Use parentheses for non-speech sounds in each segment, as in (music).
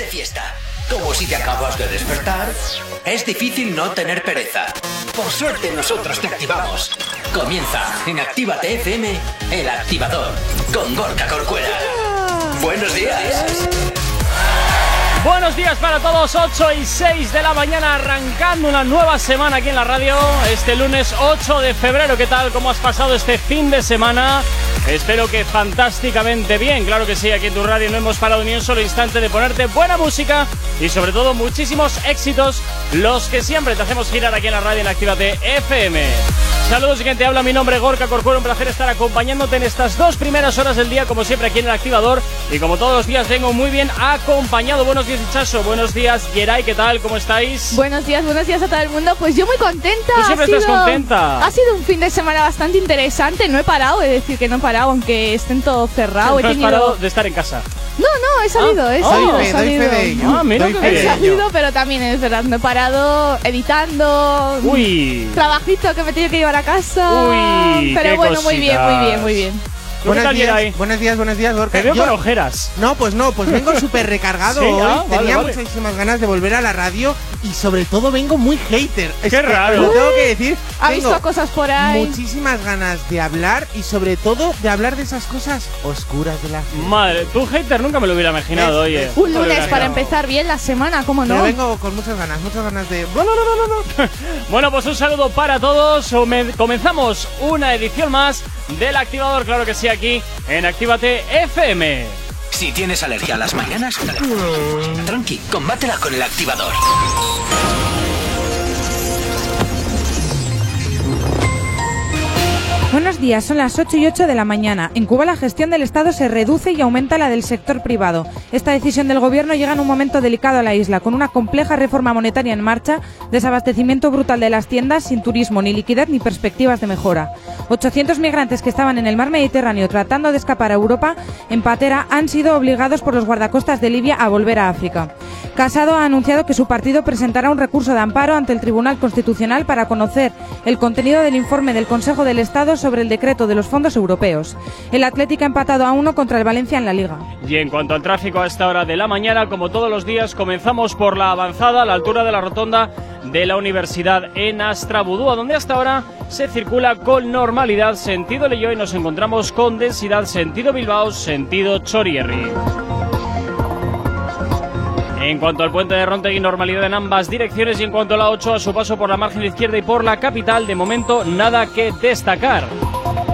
de fiesta. Como si te acabas de despertar, es difícil no tener pereza. Por suerte nosotros te activamos. Comienza en Actívate FM, el activador, con Gorka Corcuera. Buenos días. Buenos días para todos, 8 y 6 de la mañana, arrancando una nueva semana aquí en la radio, este lunes 8 de febrero. ¿Qué tal? ¿Cómo has pasado este fin de semana? Espero que fantásticamente bien, claro que sí, aquí en tu radio no hemos parado ni un solo instante de ponerte buena música y sobre todo muchísimos éxitos, los que siempre te hacemos girar aquí en la radio en Actívate FM. Saludos y quien te habla, mi nombre es Gorka Corcuero, un placer estar acompañándote en estas dos primeras horas del día, como siempre aquí en el activador. Y como todos los días vengo muy bien acompañado. Buenos días, Chaso. Buenos días, Geray, ¿qué tal? ¿Cómo estáis? Buenos días, buenos días a todo el mundo. Pues yo muy contenta. Tú siempre estás contenta. Ha sido un fin de semana bastante interesante. No he parado, de decir que no parado, aunque estén todo cerrado. No he has parado de estar en casa. No, no, he salido, he Ah, salido, oh, he salido. Ah, mira Doy qué fe de He salido, pero también es verdad, no he parado editando. Uy. Trabajito que me he tenido que llevar a casa. Uy, pero qué bueno, muy bien, muy bien, muy bien. ¿Tú qué Buenos tal, días, buenos días, buenos días, Gorka. Te veo Yo- con ojeras. No, pues no, pues vengo (laughs) súper recargado Sí, hoy. ah, vale, Tenía vale. muchísimas ganas de volver a la radio y sobre todo vengo muy hater. Es Qué que raro. Lo tengo que decir. Ha tengo visto cosas por ahí. muchísimas ganas de hablar y sobre todo de hablar de esas cosas oscuras de la gente. Madre, tú hater nunca me lo hubiera imaginado, Es- oye. es- Un Nunca me lo lunes hubiera para imaginado. empezar bien la semana, ¿cómo Pero no? vengo con muchas ganas, muchas ganas de. (laughs) Bueno, pues un saludo para todos. Ome- Comenzamos una edición más del activador, claro que sí, aquí en Actívate FM. Si tienes alergia a las mañanas, tranqui, combátela con el activador. Buenos días, son las 8 y 8 de la mañana. En Cuba la gestión del Estado se reduce y aumenta la del sector privado. Esta decisión del gobierno llega en un momento delicado a la isla, con una compleja reforma monetaria en marcha, desabastecimiento brutal de las tiendas, sin turismo, ni liquidez ni perspectivas de mejora. 800 migrantes que estaban en el mar Mediterráneo tratando de escapar a Europa en patera han sido obligados por los guardacostas de Libia a volver a África. Casado ha anunciado que su partido presentará un recurso de amparo ante el Tribunal Constitucional para conocer el contenido del informe del Consejo del Estado sobre el decreto de los fondos europeos. El Atlético ha empatado a uno contra el Valencia en la Liga. Y en cuanto al tráfico a esta hora de la mañana, como todos los días, comenzamos por la avanzada a la altura de la rotonda de la Universidad en Astrabudúa, donde hasta ahora se circula con normalidad sentido Leyo y nos encontramos con densidad sentido Bilbao, sentido Chorierri. En cuanto al puente de Rontegui, normalidad en ambas direcciones y en cuanto a la 8, a su paso por la margen izquierda y por la capital, de momento nada que destacar.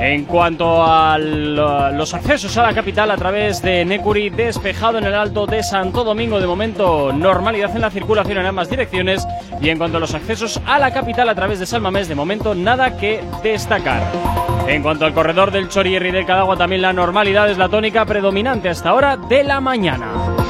En cuanto a los accesos a la capital a través de Necuri, despejado en el alto de Santo Domingo, de momento normalidad en la circulación en ambas direcciones. Y en cuanto a los accesos a la capital a través de Salmamés, de momento nada que destacar. En cuanto al corredor del Chorierri del Cadagua, también la normalidad es la tónica predominante hasta ahora de la mañana.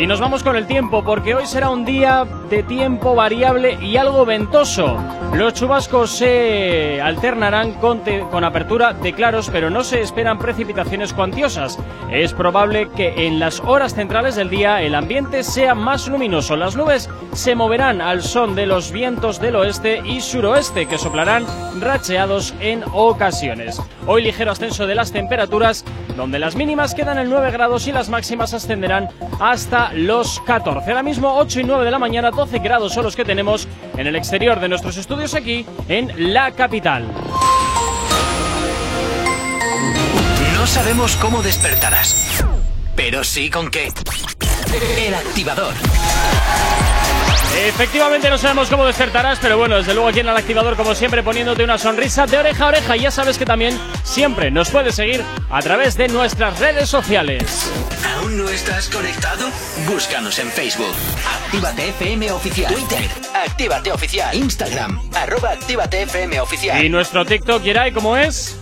Y nos vamos con el tiempo, porque hoy será un día de tiempo variable y algo ventoso. Los chubascos se alternarán con, te- con apertura de claros, pero no se esperan precipitaciones cuantiosas. Es probable que en las horas centrales del día el ambiente sea más luminoso. Las nubes se moverán al son de los vientos del oeste y suroeste, que soplarán racheados en ocasiones. Hoy ligero ascenso de las temperaturas, donde las mínimas quedan en 9 grados y las máximas ascenderán hasta los 14. Ahora mismo 8 y 9 de la mañana, 12 grados son los que tenemos en el exterior de nuestros estudios aquí en la capital. No sabemos cómo despertarás, pero sí con qué. El activador. Efectivamente no sabemos cómo despertarás, pero bueno, desde luego aquí en el activador, como siempre, poniéndote una sonrisa de oreja a oreja. Y ya sabes que también siempre nos puedes seguir a través de nuestras redes sociales. ¿Aún no estás conectado? Búscanos en Facebook. Actívate FM Oficial. Twitter. Actívate Oficial. Instagram. Arroba Actívate FM Oficial. Y nuestro TikTok, Yeray, ¿cómo es?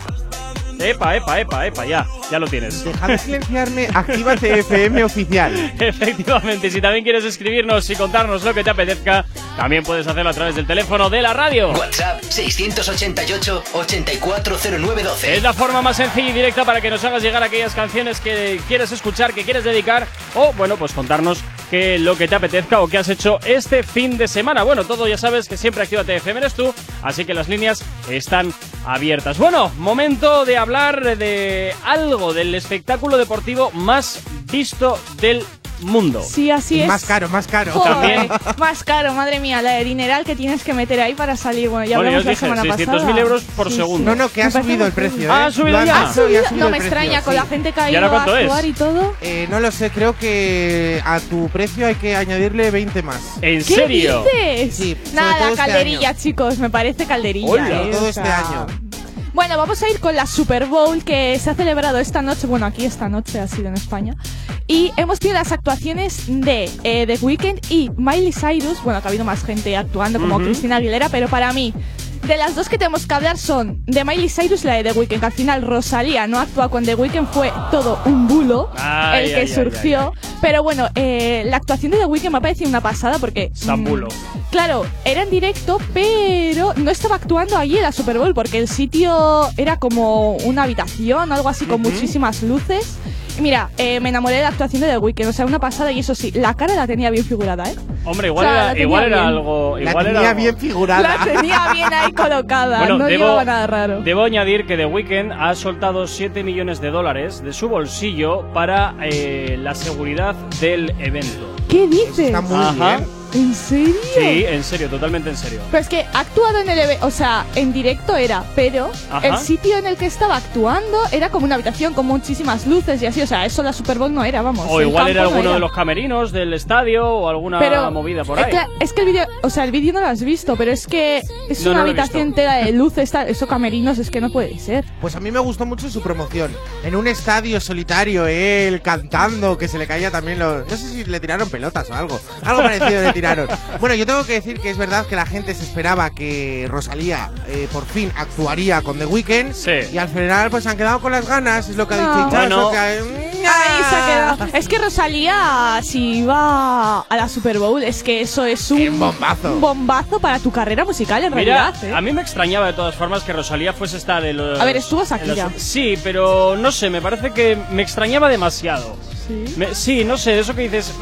Epa, epa, epa, epa, ya, ya lo tienes. Deja de silenciarme, actívate FM oficial. (laughs) Efectivamente, si también quieres escribirnos y contarnos lo que te apetezca, también puedes hacerlo a través del teléfono de la radio. WhatsApp 688-840912. Es la forma más sencilla y directa para que nos hagas llegar aquellas canciones que quieres escuchar, que quieres dedicar, o bueno, pues contarnos que lo que te apetezca o que has hecho este fin de semana. Bueno, todo ya sabes que siempre Actívate FM eres tú, así que las líneas están abiertas. Bueno, momento de hablar de algo del espectáculo deportivo más visto del mundo. Sí, así es. Más caro, más caro. Joder, También. Más caro, madre mía, la de dineral que tienes que meter ahí para salir. Bueno, ya bueno, yo hablamos os la dije, semana 600.000 pasada. euros por Sí, segundo. No, no, que ha Me parece subido el muy precio. Ah, ¿eh? ha subido Lo ya. ¿Ha dicho y subido? ha subido No el me precio, extraña con sí. la gente que ha ¿Y ido ahora a cuánto es? actuar y todo. Eh, no lo sé, creo que a tu precio hay que añadirle 20 más. ¿En ¿Qué serio? dices? Sí, sobre Nada, todo este calderilla, chicos, me parece calderilla. Hola. eh, Todo o este sea. año. Bueno, vamos a ir con la Super Bowl que se ha celebrado esta noche. Bueno, aquí esta noche ha sido en España. Y hemos tenido las actuaciones de eh, The Weeknd y Miley Cyrus. Bueno, que ha habido más gente actuando como. Cristina Aguilera, pero para mí, de las dos que tenemos que hablar son de Miley Cyrus y la de The Weeknd. Que al final Rosalía no actúa con The Weeknd, fue todo un bulo Ay, el que ay, ay, surgió. Pero bueno, eh, la actuación de The Weeknd me ha parecido una pasada porque. Zambulo. mm, Claro, era en directo, pero no estaba actuando allí en la Super Bowl porque el sitio era como una habitación, algo así con muchísimas luces. Mira, eh, me enamoré de la actuación de The Weeknd, o sea, una pasada y eso sí, la cara la tenía bien figurada, ¿eh? Hombre, igual O sea, la era, tenía igual era bien. algo. La Igual era tenía algo- bien figurada. La tenía bien ahí colocada, Bueno, no debo, llevaba nada raro. debo añadir que The Weeknd ha soltado 7 millones de dólares de su bolsillo para eh, la seguridad del evento. ¿Qué dices? Está muy Ajá. bien. ¿En serio? Sí, en serio, totalmente en serio. Pero es que ha actuado en el evento, o sea, en directo era, pero Ajá. el sitio en el que estaba actuando era como una habitación con muchísimas luces y así, o sea, eso la Super Bowl no era, vamos. O igual era campo no alguno de los camerinos del estadio o alguna pero movida por es ahí. que, es que el vídeo, o sea, el vídeo no lo has visto, pero es que es No, una no habitación entera de luces, eso camerinos, es que no puede ser. Pues a mí me gustó mucho su promoción. En un estadio solitario, él cantando, que se le caía también los. No sé si le tiraron pelotas o algo. Algo parecido tiraron. Bueno, yo tengo que decir que es verdad que la gente se esperaba que Rosalía eh, por fin actuaría con The Weeknd. Sí. Y al final, pues se han quedado con las ganas, es lo que ha No. dicho Bueno. que- Ahí se ha quedado. Es que Rosalía, si va a la Super Bowl, es que eso es un, Un bombazo. un bombazo para tu carrera musical, en Mira, realidad. ¿eh? a mí me extrañaba de todas formas que Rosalía fuese a estar en los... A ver, estuvo Shakira. los- Sí, pero no sé, me parece que me extrañaba demasiado. Sí. Me- sí, no sé, eso que dices...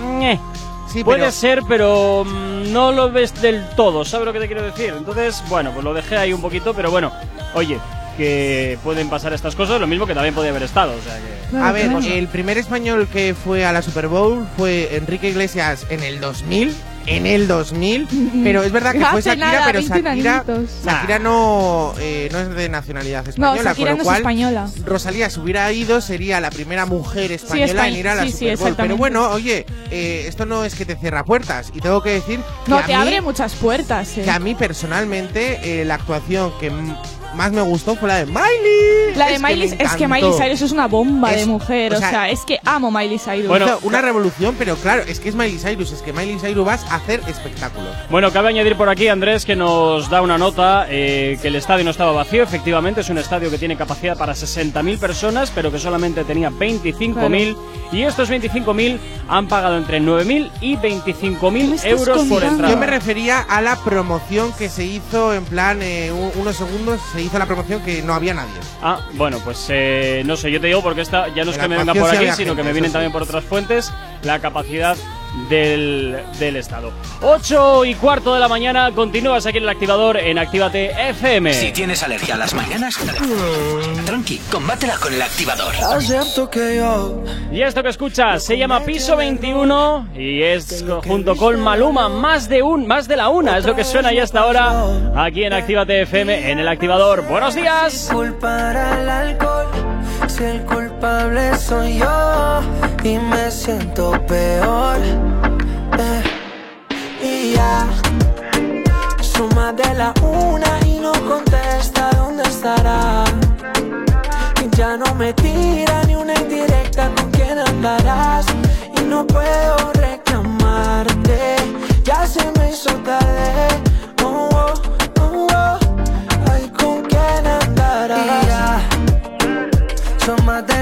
Sí, Puede pero- ser, pero mm, no lo ves del todo, ¿sabes lo que te quiero decir? Entonces, bueno, pues lo dejé ahí un poquito, pero bueno, oye, que pueden pasar estas cosas, lo mismo que también podía haber estado, o sea que... Claro, A ver, claro. el primer español que fue a la Super Bowl fue Enrique Iglesias en el 2000. En el 2000, pero es verdad que fue Shakira, nada, pero 21 Shakira. Shakira no, eh, no es de nacionalidad española, No, con lo no cual española. Rosalía si hubiera ido sería la primera mujer española espa- en ir a la sí, Super Bowl. pero bueno, oye, eh, esto no es que te cierra puertas y tengo que decir que No, a mí, abre muchas puertas, eh. que a mí personalmente eh, la actuación que más me gustó fue la de Miley. La de Miley, es que. Miley Cyrus es una bomba Es- de mujer, o o sea, sea, es que amo Miley Cyrus. Bueno, Hizo una revolución, pero claro, es que es Miley Cyrus, es que Miley Cyrus vas a hacer espectáculo. Bueno, cabe añadir por aquí, Andrés, que nos da una nota eh, que el estadio no estaba vacío. Efectivamente, es un estadio que tiene capacidad para 60.000 personas, pero que solamente tenía 25.000. Y estos 25.000 han pagado entre 9.000 y ¿Qué me 25.000 estás euros por entrada. Yo me refería a la promoción que se hizo en plan eh, unos segundos, se hizo la promoción que no había nadie. Ah, bueno, pues eh, no sé, yo te digo porque esta ya no es que me venga por aquí, sino que me vienen también por otras fuentes, la capacidad del, del Estado. 8 y cuarto de la mañana, continúas aquí en el activador en Actívate FM. Si tienes alergia a las mañanas, tranqui, combátela con el activador. Yo Y esto que escuchas se llama Piso 21 y es junto con Maluma más de un más de la una es lo que suena ya hasta ahora aquí en Actívate FM en el activador. Buenos días. si el culpable soy yo y me siento peor. Eh, y ya suma de la una y no contesta dónde estará. Ya no me tira ni una indirecta con quién andarás y no puedo reclamarte. Ya se me hizo tarde. Oh, oh, oh, oh. Ay, con quién andarás. Y ya más de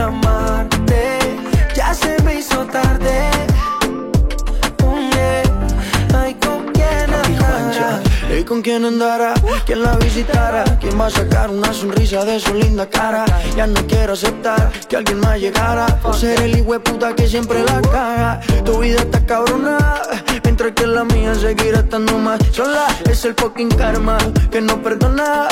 puedo reclamarte. Ya se me hizo tarde. Mm, yeah. Ay, con quién. ¿Y con quién andará? ¿Quién la visitará? ¿Quién va a sacar una sonrisa de su linda cara? Ya no quiero aceptar que alguien más llegara Por ser el hijo puta que siempre la caga Tu vida está cabrona Que la mía seguirá estando más sola Es el fucking karma que no perdona.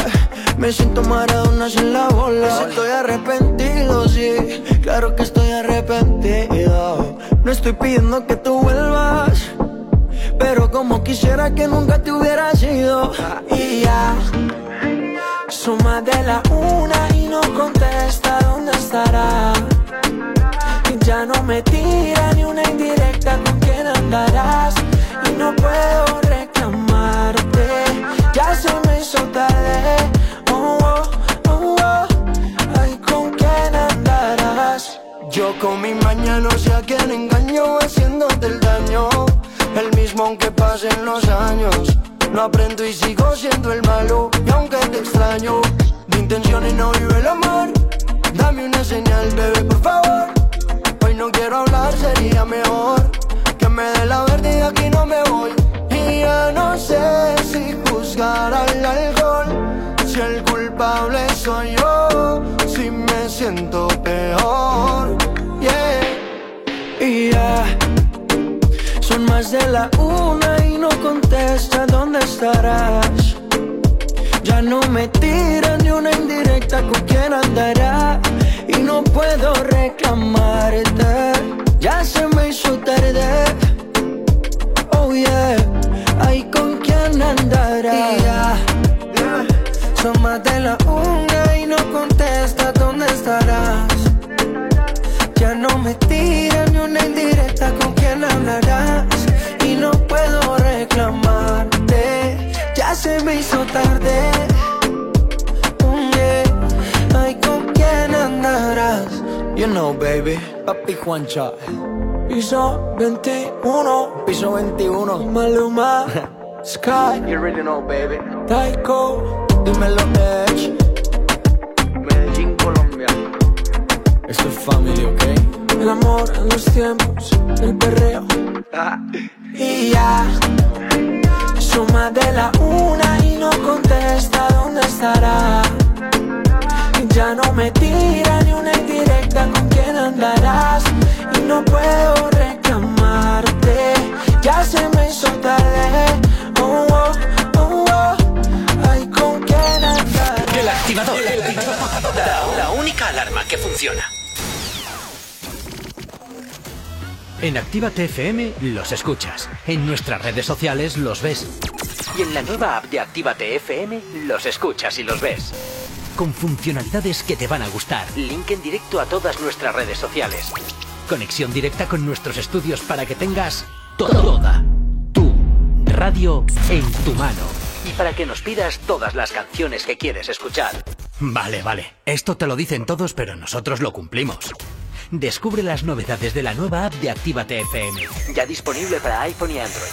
Me siento maradona sin la bola. Estoy arrepentido, sí Claro que estoy arrepentido. No estoy pidiendo que tú vuelvas Pero como quisiera que nunca te hubieras ido Y ya Suma de la una y no contesta dónde estará. Ya no me tira ni una indirecta con quién andarás Y no puedo reclamarte. Ya se me hizo tarde. Oh, oh, oh, oh. Ay, ¿con quién andarás? Yo con mi mañana no sé a quién engaño Haciéndote el daño. El mismo aunque pasen los años. No aprendo y sigo siendo el malo Y aunque te extraño. De intenciones no vive el amor. Dame una señal, bebé, por favor. No quiero hablar, sería mejor me dé la verde y aquí no me voy. Y ya no sé si juzgar al alcohol, si el culpable soy yo, si me siento peor. Yeah. Y ya son más de la una y no contesta dónde estarás. Ya no me tiran ni una indirecta con quién andará y no puedo reclamarte. Ya se me hizo tarde. Oh yeah, ay con quién andará. De la una y no contesta dónde estarás. Ya no me tiran ni una indirecta con quién hablarás y no puedo reclamarte. Ya se me hizo tarde. You know, baby. Papi Juancha. Piso 21. Piso 21. Maluma. (laughs) Sky. You really know, baby. Taiko. Dímelo, Edge. Medellín, Colombia. Esto es family, ¿ok? El amor en los tiempos del perreo. y ya. Suma de la una y no contesta dónde estará. Ya no me tira ni una indirecta con quién andarás Y no puedo reclamarte Ya se me hizo tarde oh, oh, oh, oh. Ay, ¿con quién andarás? El activador la, la única alarma que funciona En Actívate FM los escuchas. En nuestras redes sociales los ves. Y en la nueva app de Actívate FM los escuchas y los ves con funcionalidades que te van a gustar. Link en directo a todas nuestras redes sociales. Conexión directa con nuestros estudios para que tengas toda tu radio en tu mano. Y para que nos pidas todas las canciones que quieres escuchar. Vale, vale. Esto te lo dicen todos, pero nosotros lo cumplimos. Descubre las novedades de la nueva app de Actívate FM. Ya disponible para iPhone y Android.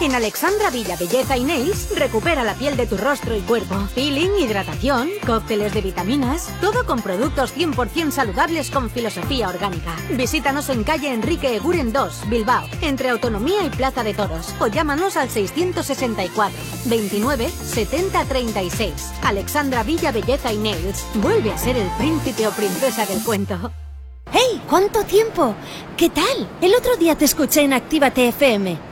En Alexandra Villa Belleza y Nails recupera la piel de tu rostro y cuerpo. Peeling, hidratación, cócteles de vitaminas, todo con productos 100% saludables con filosofía orgánica. Visítanos en calle Enrique Eguren 2, Bilbao, entre Autonomía y Plaza de Toros, o llámanos al 664 29 70 36. Alexandra Villa Belleza y Nails vuelve a ser el príncipe o princesa del cuento. ¡Hey! ¿Cuánto tiempo? ¿Qué tal? El otro día te escuché en Actívate FM.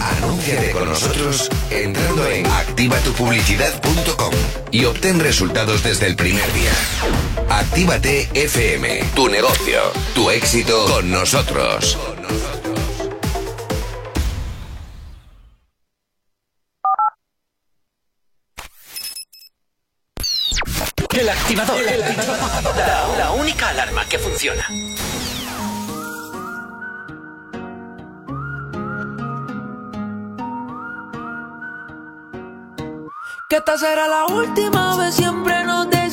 Anúnciate con nosotros entrando en activatupublicidad.com y obtén resultados desde el primer día. Actívate FM, tu negocio, tu éxito con nosotros. El activador. La, la única alarma que funciona. Que esta será la última vez, siempre nos decimos.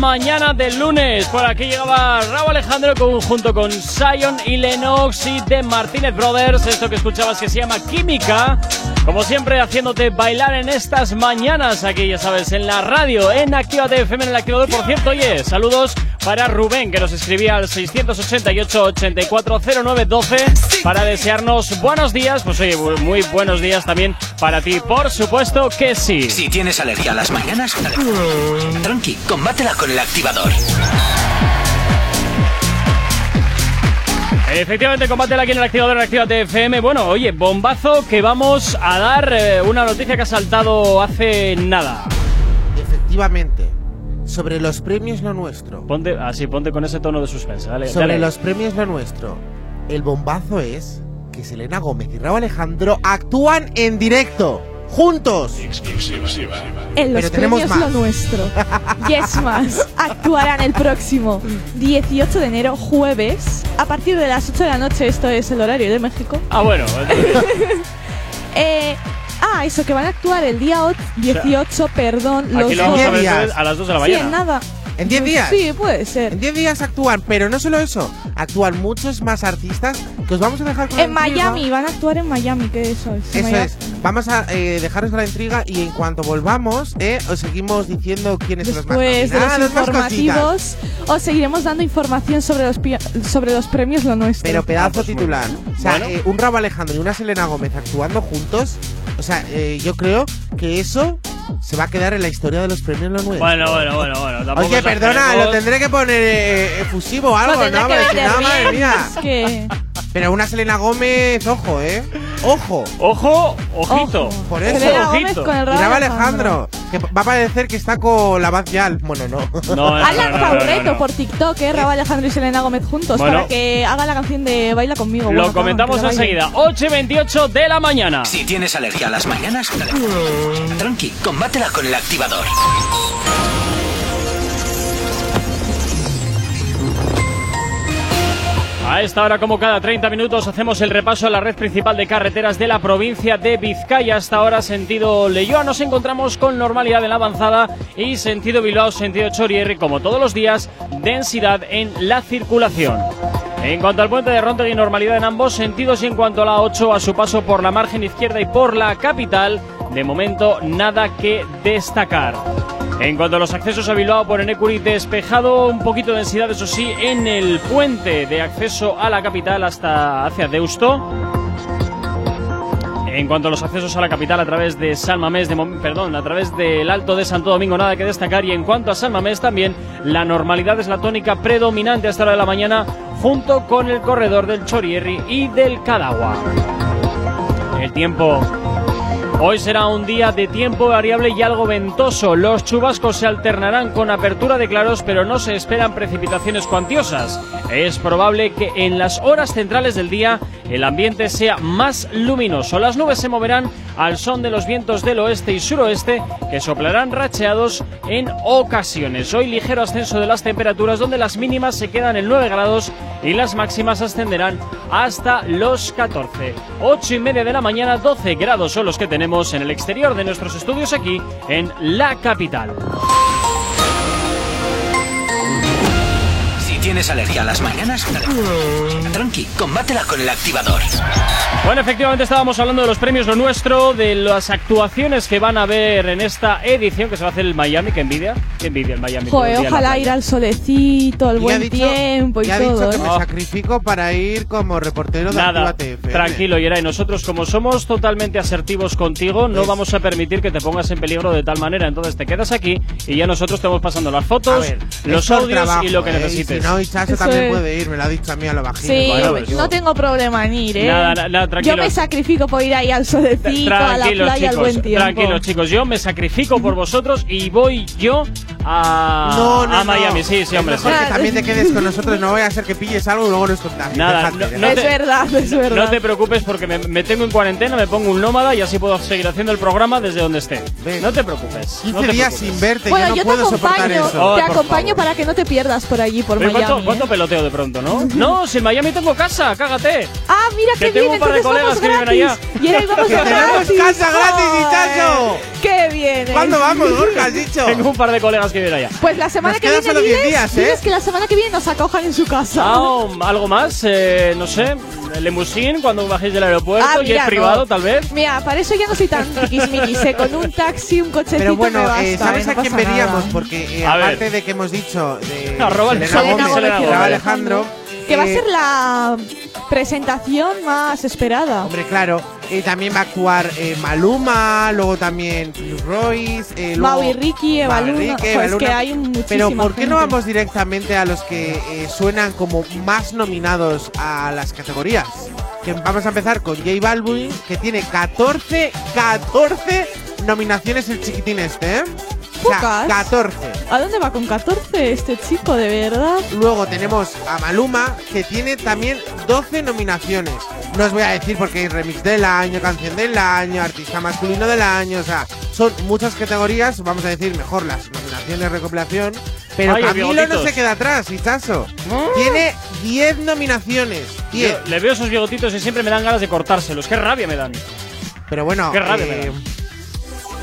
Mañana del lunes. Por aquí llegaba Raúl Alejandro junto con Sion y Lennox y de Martínez Brothers. Esto que escuchabas que se llama Química. Como siempre, haciéndote bailar en estas mañanas aquí, ya sabes, en la radio, en Actívate FM, en el activador. Por cierto, oye, saludos para Rubén, que nos escribía al 688-840912 para desearnos buenos días. Pues oye, muy buenos días también para ti, por supuesto que sí. Si tienes alergia a las mañanas, tranqui, combátela con el activador. Efectivamente, combátela aquí en el activador de Actívate FM. Bueno, oye, bombazo que vamos a dar eh, una noticia que ha saltado hace nada. Efectivamente, sobre los premios lo nuestro. Ponte, así, ponte con ese tono de suspense. Dale, Sobre dale. los premios lo nuestro. El bombazo es que Selena Gómez y Raúl Alejandro actúan en directo. Juntos. En los Pero tenemos premios más. lo nuestro. (laughs) Yes Más actuarán el próximo 18 de enero, jueves, a partir de las 8 de la noche. Esto es el horario de México. Ah, bueno. (laughs) Eh, ah, eso, que van a actuar el día o- 18, perdón. Los Aquí lo vamos dos- a ver a las 2 de la Sí, mañana. en nada. ¿En 10 días? Sí, puede ser. En 10 días actúan, pero no solo eso, actúan muchos más artistas que os vamos a dejar con la En intriga. Miami, van a actuar en Miami, que eso es. Eso Miami. es. Vamos a eh, dejaros la intriga y en cuanto volvamos, eh, os seguimos diciendo quiénes son los más Después de los informativos, os seguiremos dando información sobre los, sobre los premios Lo Nuestro. Pero Ah, pedazo pues titular. O sea, eh, un Raúl Alejandro y una Selena Gómez actuando juntos. O sea, eh, yo creo que eso se va a quedar en la historia de los premios Lo Nuestro. Bueno, bueno, bueno, bueno. tampoco Oye, perdona, lo tendré que poner eh, efusivo o algo, ¿no? si vender no, madre mía. es que- Pero una Selena Gómez, ojo, ¿eh? Ojo. Ojo, ojito. Ojo. Por eso. Selena Gómez con el. Alejandro, que va a parecer que está con la Yal. Bueno, no. No, (laughs) Han lanzado no, un no, reto no. por TikTok, ¿eh? Raúl Alejandro y Selena Gómez juntos Bueno. para que haga la canción de Baila conmigo. Lo Bueno, comentamos enseguida. 8 y 28 de la mañana. Si tienes alergia a las mañanas, tranqui, combátela con el activador. A esta hora, como cada 30 minutos, hacemos el repaso a la red principal de carreteras de la provincia de Vizcaya. Hasta ahora, sentido Leyoa, nos encontramos con normalidad en la avanzada y sentido Bilbao, sentido Chorierri, como todos los días, densidad en la circulación. En cuanto al puente de Rontegui, normalidad en ambos sentidos y en cuanto a la 8, a su paso por la margen izquierda y por la capital, de momento nada que destacar. En cuanto a los accesos a Bilbao por Enecuri, despejado, un poquito de densidad, eso sí, en el puente de acceso a la capital hasta hacia Deusto. En cuanto a los accesos a la capital a través de San Mamés, de perdón, a través del Alto de Santo Domingo, nada que destacar. Y en cuanto a San Mamés, también la normalidad es la tónica predominante hasta la de la mañana, junto con el corredor del Chorierri y del Cadagua. El tiempo. Hoy será un día de tiempo variable y algo ventoso. Los chubascos se alternarán con apertura de claros, pero no se esperan precipitaciones cuantiosas. Es probable que en las horas centrales del día el ambiente sea más luminoso. Las nubes se moverán al son de los vientos del oeste y suroeste que soplarán racheados en ocasiones. Hoy ligero ascenso de las temperaturas donde las mínimas se quedan en 9 grados y las máximas ascenderán hasta los 14. 8 y media de la mañana, 12 grados son los que tenemos en el exterior de nuestros estudios aquí en la capital. Tienes alergia a las mañanas, tranqui, combátela con el activador. Bueno, efectivamente estábamos hablando de los premios Lo Nuestro, de las actuaciones que van a ver en esta edición que se va a hacer en Miami. Que envidia, que envidia el Miami. Joder, ojalá ir al solecito, ha buen dicho- tiempo y, y ha todo. dicho que ¿eh? me sacrifico para ir como reportero de Nada, tranquilo, Yeray. Nosotros, como somos totalmente asertivos contigo, no vamos a permitir que te pongas en peligro de tal manera. Entonces te quedas aquí y ya nosotros te vamos pasando las fotos, ver, los audios trabajo, y lo que ¿eh? necesites. Y si no, Ichazo Eso también es. puede ir, me lo ha dicho a mí a lo bajito. Sí, Bueno, pues no tengo problema en ir, ¿eh? Nada, nada, nada, tranquilo. Yo me sacrifico por ir ahí al solecito, a la playa, al chicos, buen tiempo. tranquilos, chicos. Yo me sacrifico por vosotros y voy yo a, No, no, a no. Miami. Sí, sí, Es hombre. mejor sí. que también te quedes con nosotros, no vaya a ser que pilles algo y luego nos contagies. Nada, no- déjate. no es te- verdad, es verdad. No te preocupes porque me, me tengo en cuarentena, me pongo un nómada y así puedo seguir haciendo el programa desde donde esté. Ven. No te preocupes. 15 no te días preocupes. sin verte, bueno, yo no yo te puedo soportar acompaño, eso. Ay, te acompaño favor. para que no te pierdas por allí, por Oye, Miami. ¿cuánto, ¿eh? cuánto peloteo de pronto, no? No, si en Miami tengo casa, cágate. Ah, mira Que tengo bien, un par de colegas que viven gratis. Y ahora vamos ¡Que a casa gratis, Ichazo! ¡Qué bien! ¿eh? ¿Cuándo vamos, Gorka, has dicho? Tengo un par de colegas más que viene allá. Pues la semana Nos que viene solo 10 diles, días, ¿eh? diles que la semana que viene nos acojan en su casa. Ah, algo más, eh, no sé, lemusín cuando bajéis del aeropuerto, Ah, jet mira, privado no. tal vez. Mira, para eso ya no soy tan tiquismiquis, eh, Con un taxi, un cochecito Pero bueno, me basta, eh, ¿sabes eh, a no quién veríamos? nada. Porque eh, A ver. aparte de que hemos dicho de (laughs) Arroba Selena Selena Gómez, Gómez, Raúl Selena Alejandro, Que va a eh, ser la presentación más esperada. Hombre, claro. Eh, también va a actuar eh, Maluma, luego también Royce, eh, luego Mau y Ricky, Eva Luna, pues que hay muchísima Pero ¿por qué no vamos directamente a los que eh, suenan como más nominados a las categorías? Que vamos a empezar con J Balvin, que tiene 14, 14 nominaciones el chiquitín este, ¿eh? O sea, Pocas. 14. ¿A dónde va con 14 este chico, de verdad? Luego tenemos a Maluma, que tiene también 12 nominaciones. No os voy a decir porque es remix del año, canción del año, artista masculino del año, o sea, son muchas categorías, vamos a decir mejor las nominaciones recopilación. Pero Ay, Camilo no se queda atrás, Hichazo. Tiene 10 nominaciones. 10. Yo le veo esos bigotitos y siempre me dan ganas de cortárselos. Qué rabia me dan. Pero bueno, Qué rabia me eh.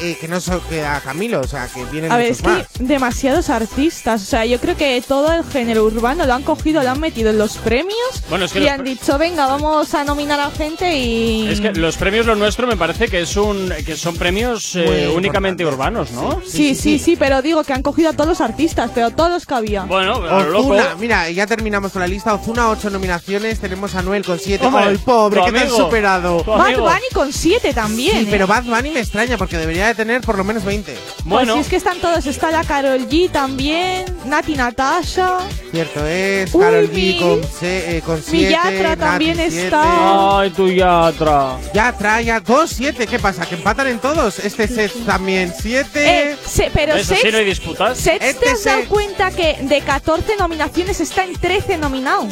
Eh, que no solo queda Camilo, o sea, que vienen A ver, es muchos que más. demasiados artistas. O sea, yo creo que todo el género urbano lo han cogido, lo han metido en los premios Bueno, es que y los han pre- dicho, venga, vamos a nominar a gente y... Es que los premios lo nuestro me parece que es un que son premios eh, únicamente urbanos, ¿no? Sí, sí, sí, pero digo que han cogido a todos los artistas, pero todos los que había. Bueno, loco. Mira, ya terminamos con la lista. Ozuna, 8 nominaciones. Tenemos a Noel con 7. Hombre, ¡Ay, pobre! que te han superado. Bad. Bunny con 7 también. Sí, ¿eh? pero Bad Bunny me extraña porque debería de tener por lo menos 20. Pues Bueno, si es que están todos, está la Carol G también, Nati Natasha. Cierto es, Uy, Karol G mi- con, se- eh, con 7. Yatra también está. ay, tu yatra. Ya trae 2, 7. ¿Qué pasa? ¿Que empatan en todos? Este set también 7. Eh, se- pero. Así Sets, no hay disputas. Sets, Este ¿te has dado cuenta que de 14 nominaciones está en 13 nominados?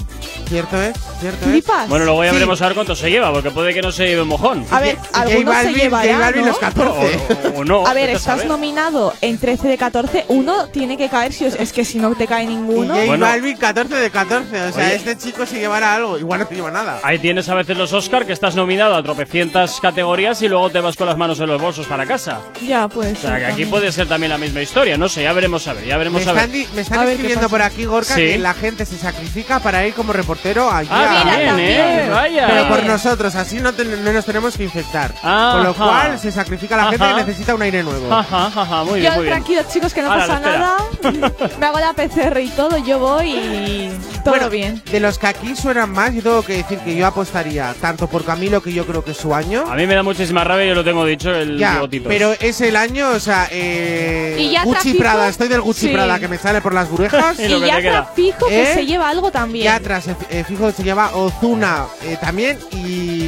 Cierto es, cierto es. ¿Flipas? Bueno, luego ya Sí. veremos a ver cuánto se lleva, porque puede que no se lleve un mojón. a ver, J algunos se Balvin, J Balvin ¿no? los 14. O, o no. A ver, estás saber. nominado en 13 de 14, uno tiene que caer, si os- es que si no te cae Y ninguno. J Bueno. Balvin 14 de 14. O sea, Oye. este chico se llevará algo. Igual no se lleva nada. Ahí tienes a veces los Oscar que estás nominado a tropecientas categorías y luego te vas con las manos en los bolsos para casa. Ya, pues. O sea, que aquí puede ser también la misma historia. No sé, ya veremos a ver, ya Me veremos a están, ver. di- me están A escribiendo por aquí, Gorka, Sí. que la gente se sacrifica para ir como reportero allí. Ah, a- mira, bien, también. eh, vaya. Pero por nosotros, así no, no nos tenemos que infectar. Con lo cual se sacrifica la gente que necesita un aire nuevo. Ajá, ajá, muy bien, Yo, muy bien. tranquilos chicos, que no Ahora, pasa nada. (laughs) Me hago la PCR y todo, yo voy y todo Bueno, bien. De los que aquí suenan más, yo tengo que decir que yo apostaría tanto por Camilo, que yo creo que es su año. A mí me da muchísima rabia, yo lo tengo dicho, el Ya, pero es el año, o sea, eh, Y ya Gucci trafico- Prada, estoy del Gucci Sí. Prada que me sale por las orejas. Y (laughs) Y que ya queda. fijo que ¿Eh? se lleva algo también. Ya atrás, eh, fijo, se llama Ozuna eh, también y.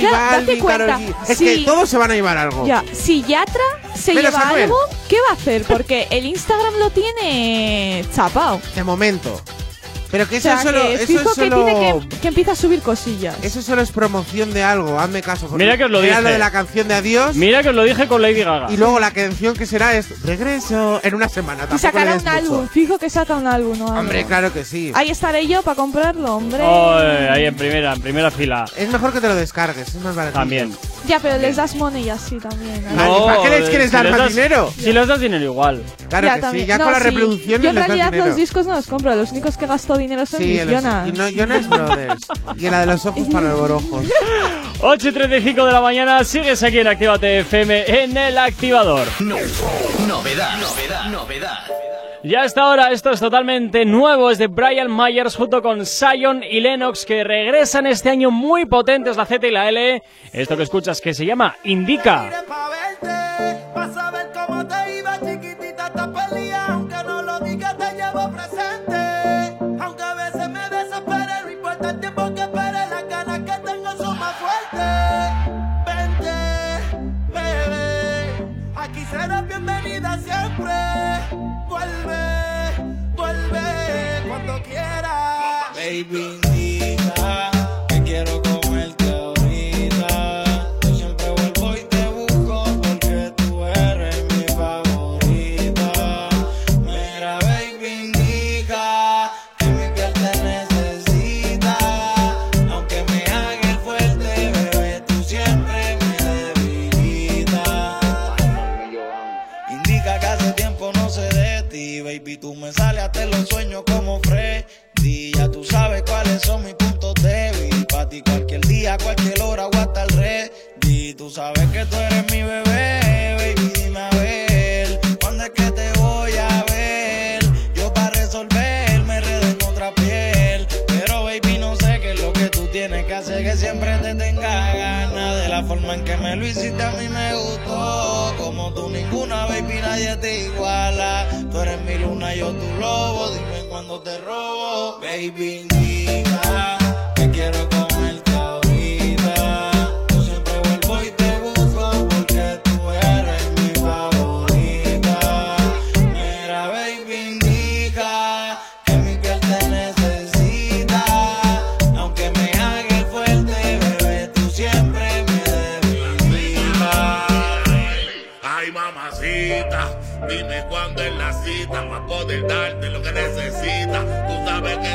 Claro, Balvin, cuenta, Karol G. Es que todos se van a llevar algo. Ya, si Yatra se Menos lleva Anuel. algo, ¿qué va a hacer? Porque el Instagram lo tiene chapao. De momento. Pero que O eso sea, es solo. que Eso fijo es que solo. tiene que, que empieza a subir cosillas. Eso solo es promoción de algo, hazme caso. porque Mira que os lo era dije. lo de la canción de adiós. Mira que os lo dije con Lady Gaga. Y luego la canción que será es Regreso en una semana. Y sacará un álbum, fijo que saca un álbum. Hombre, claro que sí. Ahí estaré yo para comprarlo, hombre. Ahí en primera, en primera fila. Es mejor que te lo descargues, es más barato. También. Ya, pero les das money así también. ¿eh? Vale, ¿para qué les quieres si dar les más das- dinero? Si les das dinero igual. Claro Ya, que también. sí, ya No, con las sí. reproducciones Yo en les das realidad dinero. los discos no los compro, los únicos que gasto dinero son Sí, mis los- no, Jonas Brothers. y la de los ojos para los ojos. 8 (laughs) y 35 de la mañana, sigues aquí en Actívate FM en el activador. Novedad, novedad, novedad. Ya hasta ahora, esto es totalmente nuevo, es de Brian Myers junto con Sion y Lennox que regresan este año muy potentes la Z y la L. Esto que escuchas que se llama Indica. Baby, sabes que tú eres mi bebé, baby, dime a ver, ¿cuándo es que te voy a ver? Yo para resolver me redé en otra piel, pero baby, no sé qué es lo que tú tienes que hacer, que siempre te tenga ganas de la forma en que me lo hiciste, a mí me gustó, como tú ninguna, baby, nadie te iguala, tú eres mi luna, yo tu lobo, dime cuando te robo, baby, dime.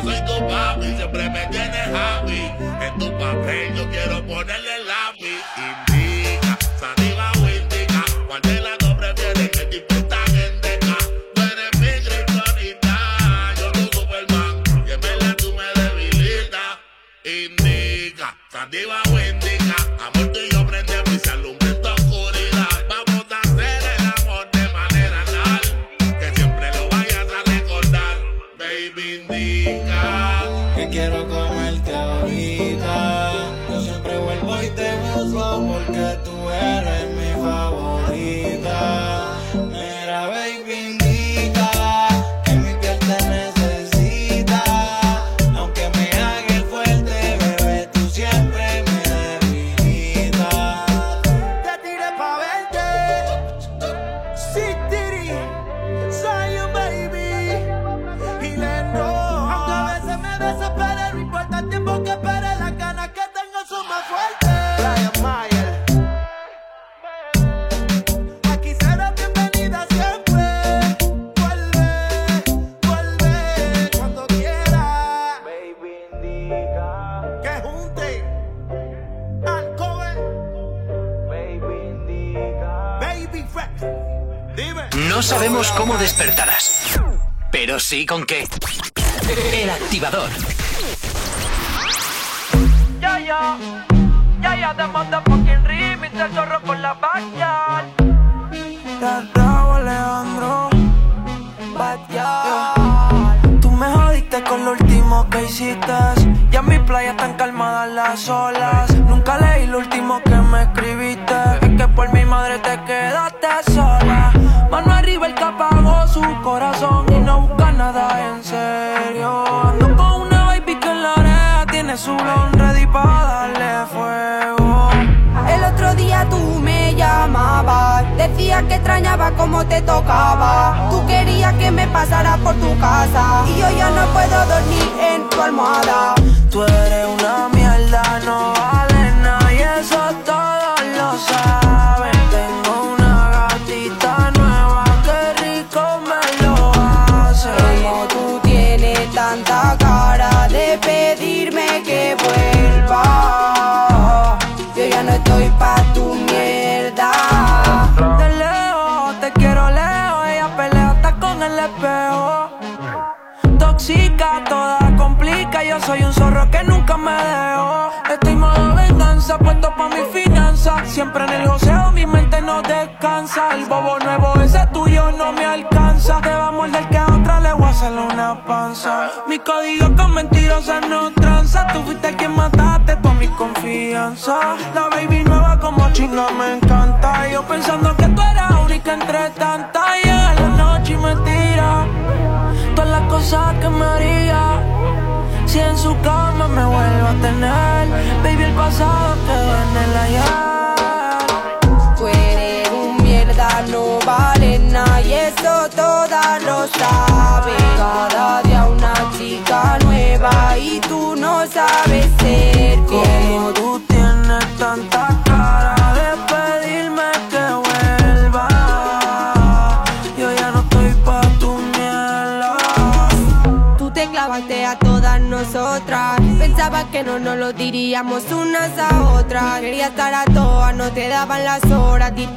soy tu papi, siempre me tienes happy. En tu papel yo quiero ponerle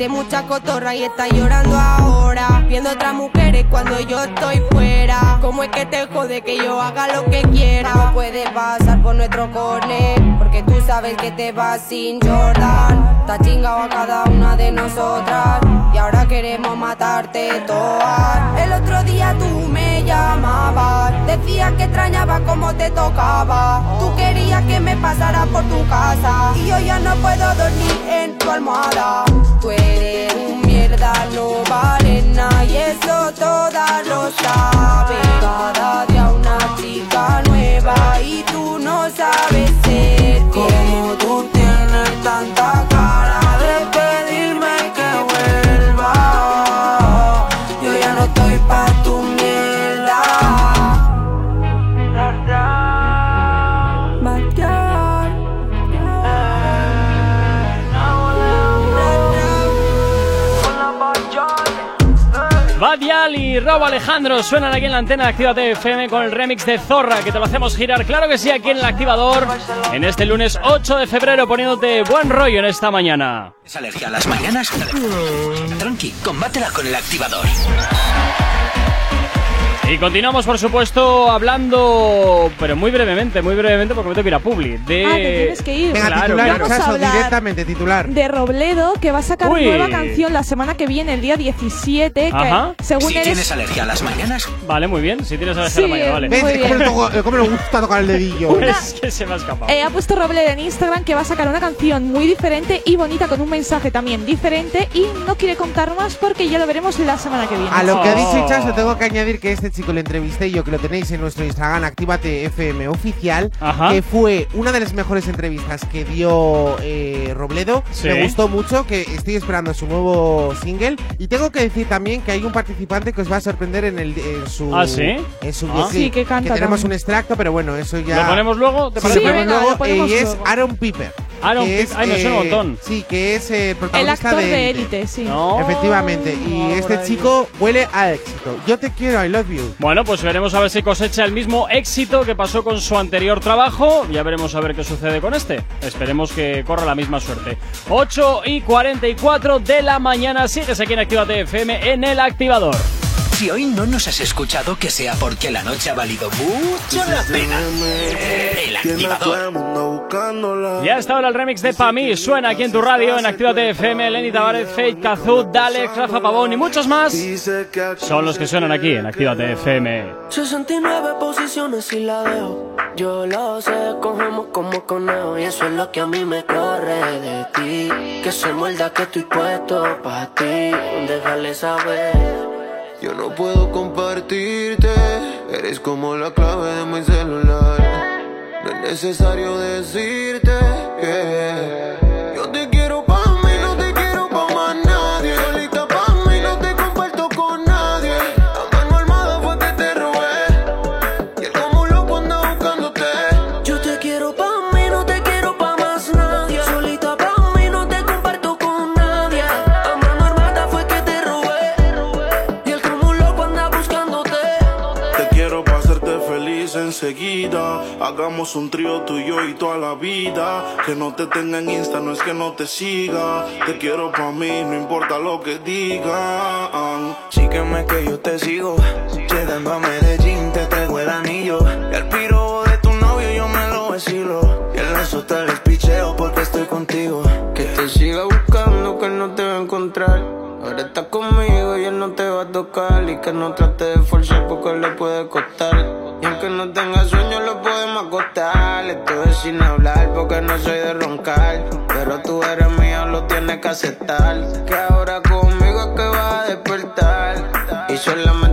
mucha cotorra y está llorando ahora. Viendo otras mujeres cuando yo estoy fuera. ¿Cómo es que te jode que yo haga lo que quiera? No puedes pasar por nuestro corner, porque tú sabes que te vas sin Jordan. Está chingado a cada una de nosotras y ahora queremos matarte todas. El otro día tú me llamabas, decías que extrañaba como te tocaba. Tú querías que me pasara por tu casa y yo ya no puedo dormir en tu almohada. Tú eres un mierda, no vales nada y eso todas lo sabes. Cada día una chica nueva y tú no sabes ser como tú te Alejandro suenan aquí en la antena de Actívate FM con el remix de Zorra, que te lo hacemos girar, claro que sí, aquí en el activador, en este lunes 8 de febrero, poniéndote buen rollo en esta mañana. ¿Es alergia a las mañanas? Tranqui, combátela con el activador. Y continuamos, por supuesto, hablando, pero muy brevemente, muy brevemente, porque me tengo que ir a Publi. De... Ah, te tienes que ir. Venga, Claro, titular, claro. Vamos a Chaso, hablar directamente, titular. de Robledo, que va a sacar Uy. nueva canción la semana que viene, el día 17, Ajá. que según Si eres... tienes alergia a las mañanas, Vale, muy bien, si tienes alergia a Sí, la mañana, vale. ¿Ves? Bien. le cómo le gusta tocar el dedillo. Es que se me ha escapado. Eh, ha puesto Robledo en Instagram que va a sacar una canción muy diferente y bonita con un mensaje también diferente y no quiere contar más porque ya lo veremos la semana que viene. A lo que ha dicho Oh. Chaso, tengo que añadir que este chico lo entrevisté yo, que lo tenéis en nuestro Instagram, Actívate FM oficial, Ajá. que fue una de las mejores entrevistas que dio eh, Robledo. Sí. Me gustó mucho, que estoy esperando su nuevo single. Y tengo que decir también que hay un participante que os va a sorprender en, el, en su. ¿Ah, sí? En su Ah. Sí, que canta tenemos también. un extracto, pero bueno, eso ya. ¿Lo ponemos luego? ¿Te Sí, parece? venga, luego, lo ponemos eh, y es luego. Aaron Piper. Aaron que Piper, es, ay, me suena un eh, montón. Sí, que es eh, el el protagonista actor de Élite. sí. No. Efectivamente, y este por ahí. chico huele a éxito. Yo te quiero, I love you. Bueno, pues veremos a ver si cosecha el mismo éxito que pasó con su anterior trabajo. Ya veremos a ver qué sucede con este. Esperemos que corra la misma suerte. 8 y 44 de la mañana. Sigues aquí en Actívate FM en el activador. Si hoy no nos has escuchado, que sea porque la noche ha valido mucho la pena. El activador. Ya está ahora el remix de Pa' mí. Suena aquí en tu radio en Actívate FM. Lenny Tavares, Fate, Kazoo, Dalex, Rafa Pavón y muchos más. Son los que suenan aquí en Actívate FM. 69 posiciones y la dejo. Yo lo sé, cogemos como conejo. Y eso es lo que a mí me corre de ti. Que se muerda que estoy puesto para ti. Déjale saber. Yo no puedo compartirte, eres como la clave de mi celular. No es necesario decirte que quiero para hacerte feliz enseguida. Hagamos un trío tú y yo y toda la vida. Que no te tenga en Insta, no es que no te siga. Te quiero para mí, no importa lo que digan. Sígueme que yo te sigo. Llegando a Medellín te traigo el anillo. Y al piro de tu novio yo me lo vacilo. Y en la sota les picheo porque estoy contigo. Que te siga buscando, que él no te va a encontrar. Ahora estás conmigo y él no te va a tocar. Y que no trate de forzar porque le puede costar. Y aunque no tenga sueño, lo podemos acostar. Esto es sin hablar porque no soy de roncar. Pero tú eres mía, lo tienes que aceptar. Que ahora conmigo es que vas a despertar. Y solamente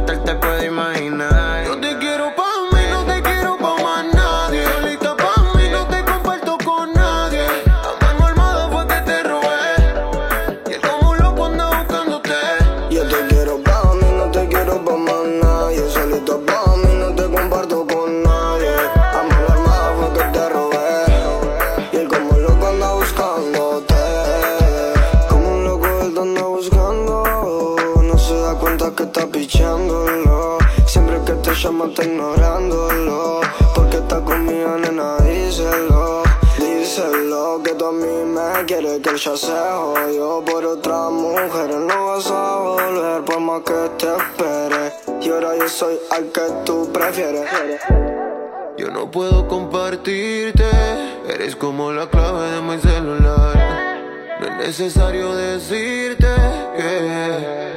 ya se jodió por otra mujer. No vas a volver por más que te espere. Y ahora yo soy al que tú prefieres. Yo no puedo compartirte, eres como la clave de mi celular. No es necesario decirte que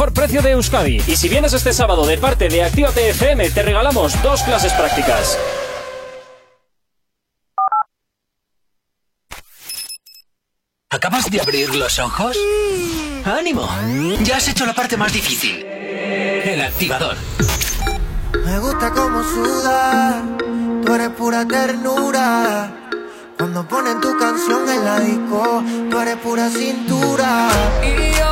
precio de Euskadi. Y si vienes este sábado de parte de Actívate FM, te regalamos dos clases prácticas. ¿Acabas de abrir los ojos? ¡Ánimo! Ya has hecho la parte más difícil. El activador. Me gusta como sudas, tú eres pura ternura. Cuando ponen tu canción en la disco, tú eres pura cintura. Y yo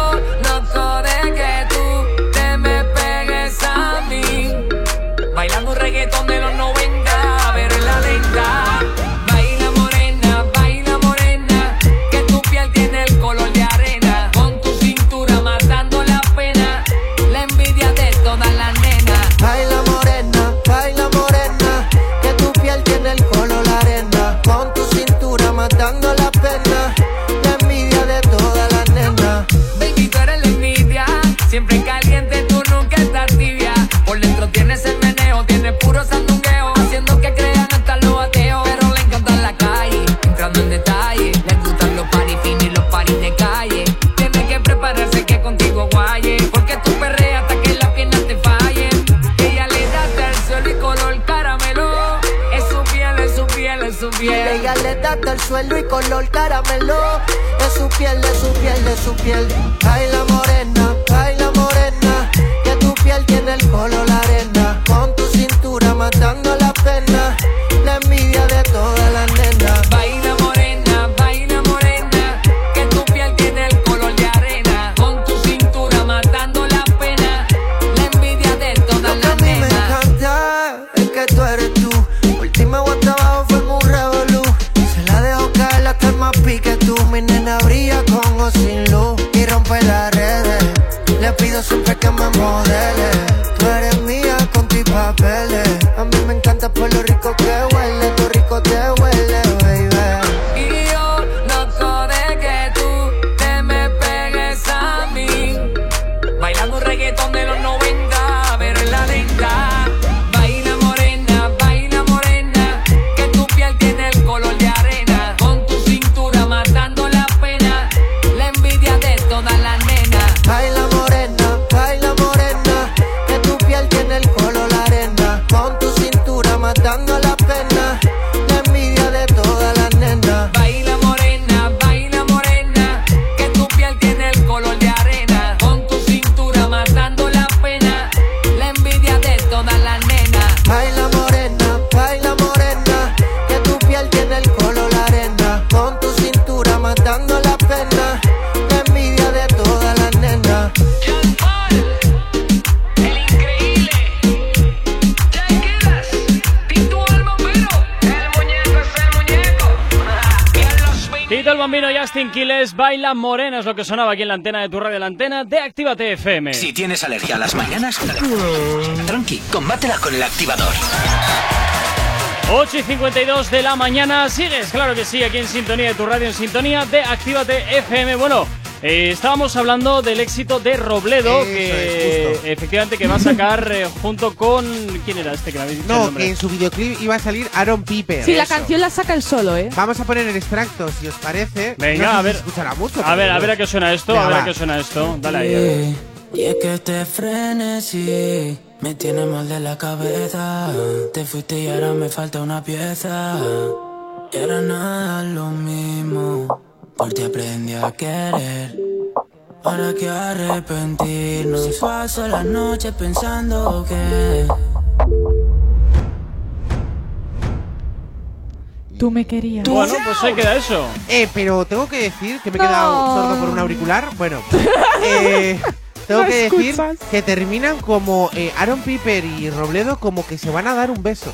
hasta el suelo y color caramelo. De su piel, de su piel, de su piel. Baila morena, que sonaba aquí en la antena de tu radio, la antena de Actívate FM. Si tienes alergia a las mañanas, tranqui, combátela con el activador. 8 y 52 de la mañana, sigues, claro que sí, aquí en sintonía de tu radio, en sintonía de Actívate FM. Bueno, eh, estábamos hablando del éxito de Robledo, Eso que es, efectivamente que va a sacar (laughs) eh, junto con... ¿Quién era este que me habéis dicho No, que en su videoclip iba a salir Aaron Piper. Sí, la canción la saca él solo, ¿eh? Vamos a poner el extracto, si os parece. Venga, No sé a ver. escuchará mucho. A ver, a ver a qué suena esto, Venga, a ver a qué suena esto. Dale ahí. a ver. Y es que te frenesí, me tiene mal de la cabeza. Te fuiste y ahora me falta una pieza. Y ahora nada lo mismo, por ti aprendí a querer. Ahora que arrepentirnos, si paso la noche pensando que Tú me querías. Bueno, pues ahí queda eso. Eh, pero tengo que decir que me he No. quedado sordo por un auricular. Bueno, (laughs) eh, tengo (laughs) que decir que terminan como eh, Aaron Piper y Robledo como que se van a dar un beso.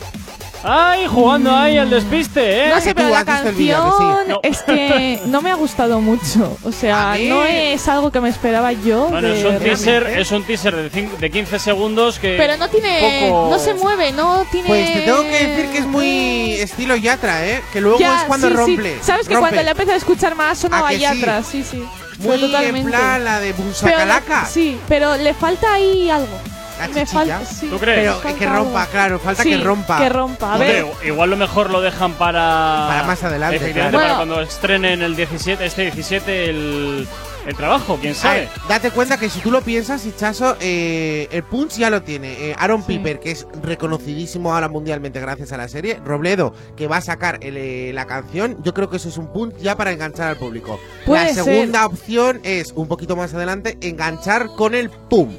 Ay, jugando ahí al despiste, ¿eh? No sé, pero la que sí. canción No. es que (laughs) no me ha gustado mucho. O sea, no es algo que me esperaba yo. Bueno, de es un teaser, es un teaser de, cin- de 15 segundos que. Pero no tiene. poco- No se mueve, no tiene. Pues te tengo que decir que es muy estilo Yatra, ¿eh? Que luego Ya, es cuando sí, sí. rompe. Sabes que rompe. cuando le empecé a escuchar más sonaba ¿A que sí? Yatra, sí, sí. Muy en plan la de Busacalaca. sí, pero le falta ahí algo. La Me chichilla. falta. Sí, ¿Tú crees? Pero falta que rompa, claro, falta Sí, que rompa. Que rompa. A Hombre, ver. igual lo mejor lo dejan para. Para más adelante, Efectivamente, claro. para cuando estrenen el 17, este 17 el, el trabajo, quién sabe. Date cuenta que si tú lo piensas, Hichazo, eh, el Punch ya lo tiene. Eh, Aaron Piper, que es reconocidísimo ahora mundialmente gracias a la serie. Robledo, que va a sacar el, eh, la canción. Yo creo que eso es un punch ya para enganchar al público. Puede la ser. segunda opción es, un poquito más adelante, enganchar con el Pum.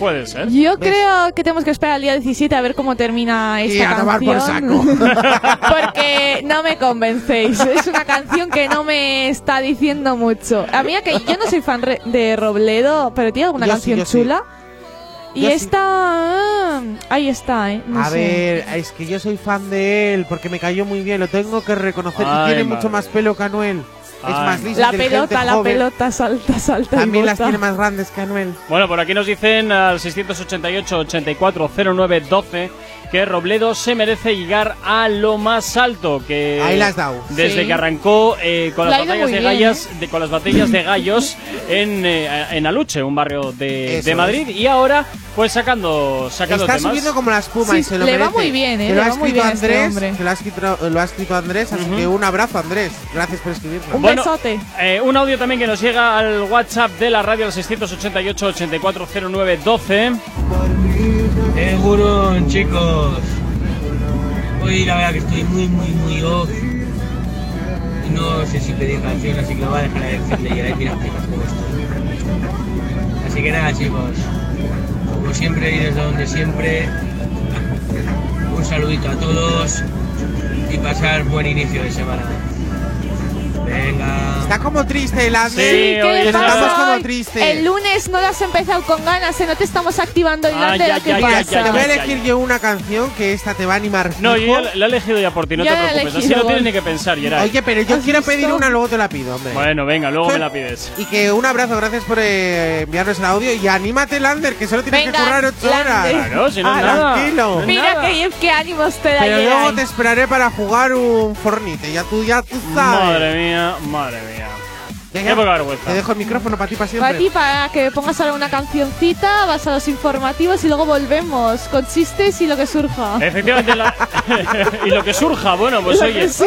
Puede ser. Yo ¿Ves? creo que tenemos que esperar al día 17 a ver cómo termina esta Y a tomar por canción. (laughs) Porque no me convencéis. Es una canción que no me está diciendo mucho. A mí, que yo no soy fan re- de Robledo, pero tiene alguna Yo canción sí. chula. Y Yo sí. esta. ah, ahí está, ¿eh? No a sé. ver, es que yo soy fan de él porque me cayó muy bien, lo tengo que reconocer. Ay, y tiene madre. mucho más pelo que Anuel. Es Ay, más listo, La pelota, la joven. pelota, salta, salta. También las tiene más grandes que Anuel. Bueno, por aquí nos dicen al 688-8409-12 que Robledo se merece llegar a lo más alto. Que Ahí la has dado. Desde Sí. que arrancó eh, con, Le las batallas de bien, gallas, de, con las batallas de gallos en, eh, en Aluche, un barrio de, de Madrid. Y ahora, pues sacando, sacando Está temas. subiendo como la espuma Sí, y se lo le va merece. muy bien, ¿eh? Que Le lo ha va muy bien este Andrés, hombre. que lo ha escrito, lo ha escrito Andrés, así Ujú. que un abrazo Andrés. Gracias por escribirlo. Un Bueno, besote. Eh, un audio también que nos llega al WhatsApp de la radio al 688-8409-12. Eh, Gurón, chicos. Hoy la verdad que estoy muy, muy, muy off. Y no sé si pedir canción, así que lo voy a dejar a elección de Yeray Mira, estoy. Así que nada, chicos. Como siempre y desde donde siempre, un saludito a todos y pasar buen inicio de semana. Venga. Está como triste el Andrés. Sí, ¿Qué hoy le está- pasa Estamos como tristes. El lunes no lo has empezado con ganas, ¿eh? no te estamos activando el Lander, ay, ¿qué ay, pasa? ay, Te voy a elegir yo una canción que esta te va a animar. No, fijo. yo ya la he elegido ya por ti, no Ya te preocupes. Así no tienes ni que pensar, Yeray. Oye, pero yo ¿Has quiero visto? pedir una, luego te la pido, hombre. Bueno, venga, luego me la pides. Y que un abrazo, gracias por eh, enviarnos el audio. Y anímate, Lander, que solo tienes Venga, que currar ocho horas. Claro, si no Ah, nada. tranquilo. Mira nada. qué, qué ánimos te da Pero luego te esperaré para jugar un Fornite. Ya tú, ya tú sabes. Madre mía, madre mía. Te dejo el micrófono para ti para Para siempre. ti, para que pongas ahora una cancioncita, vas a los informativos y luego volvemos con chistes y lo que surja. Efectivamente, la- (laughs) y lo que surja, bueno, pues Lo oye. sí.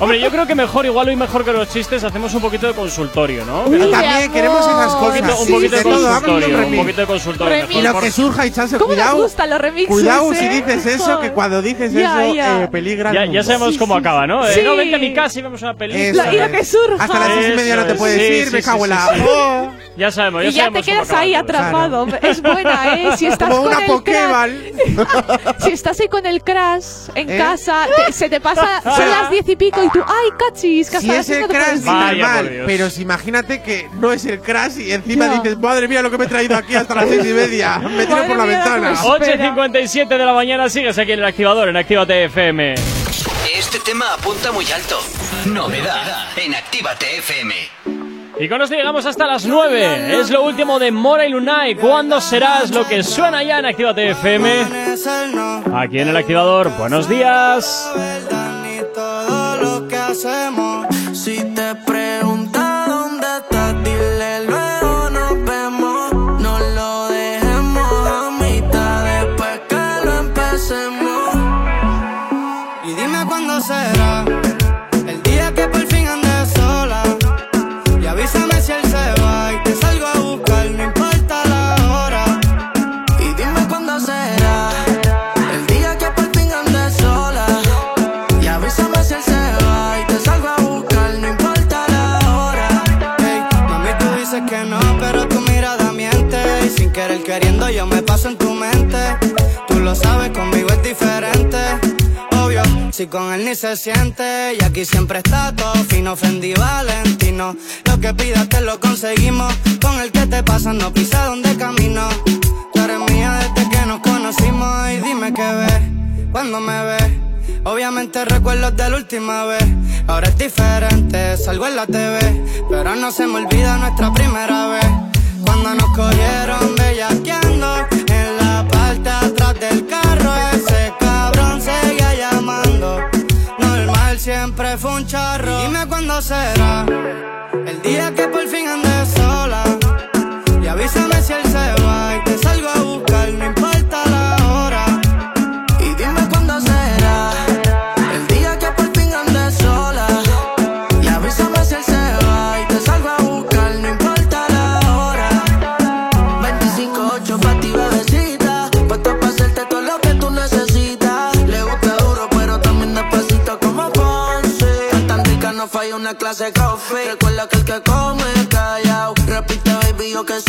Hombre, yo creo que mejor, igual hoy mejor que los chistes, hacemos un poquito de consultorio, ¿no? Uy, Pero también amor. queremos esas un cosas. poquito, un Sí, poquito de de todo, vamos a consultorio, un un poquito de consultorio. Remix. Y lo que surja, echarse ¿Cómo nos cuidado. gustan los remixes? Cuidado si eh? dices eso, que cuando dices Ya, eso, ya. eh, peligra. el ya, ya sabemos Sí, cómo sí, acaba, ¿no? Eh, sí. no, vente a mi casa y vemos una película. Eso y lo que surja. Hasta las seis y media no te puedes es. ir, Sí, me sí, cago en sí, la. sí. ¡Oh! Ya sabemos, ya Y ya sabemos te quedas ahí atrapado. Es buena, ¿eh? Si (laughs) estás Como con una el crash, Pokéball. (laughs) si estás ahí con el crash en ¿Eh? casa, te- se te pasa, (laughs) son las diez y pico y tú, ¡ay, cachis! Que Si es el crash, sí, ir". Vaya, por normal. Pero si imagínate que no es el crash y encima Ya. dices, madre mía, lo que me he traído aquí hasta las seis y media. Me tiro por la mía, ventana. pues- 8.57 de la mañana, sigues aquí en el activador, en Actívate FM. Este tema apunta muy alto. Novedad en Actívate FM. Y con esto llegamos hasta las 9. Es lo último de Mora y Lunay. ¿Cuándo serás lo que suena ya en Actívate FM? Aquí en el activador. Buenos días. todo lo que hacemos. Lo sabes, conmigo es diferente. Obvio, si con él ni se siente. Y aquí siempre está todo fino, Fendi Valentino. Lo que pidas te lo conseguimos. Con el que te pasa, no pisa donde camino. Tú mía desde que nos conocimos. Y dime qué ves cuando me ves. Obviamente recuerdos de la última vez. Ahora es diferente, salgo en la TV. Pero no se me olvida nuestra primera vez. Cuando nos cogieron bellaqueando en la parte del carro. Ese cabrón seguía llamando. Normal siempre fue un charro. Dime cuándo será el día que por fin andes sola. Y avísame si él clase coffee. Recuerda que el que come callao. Repite, baby, yo que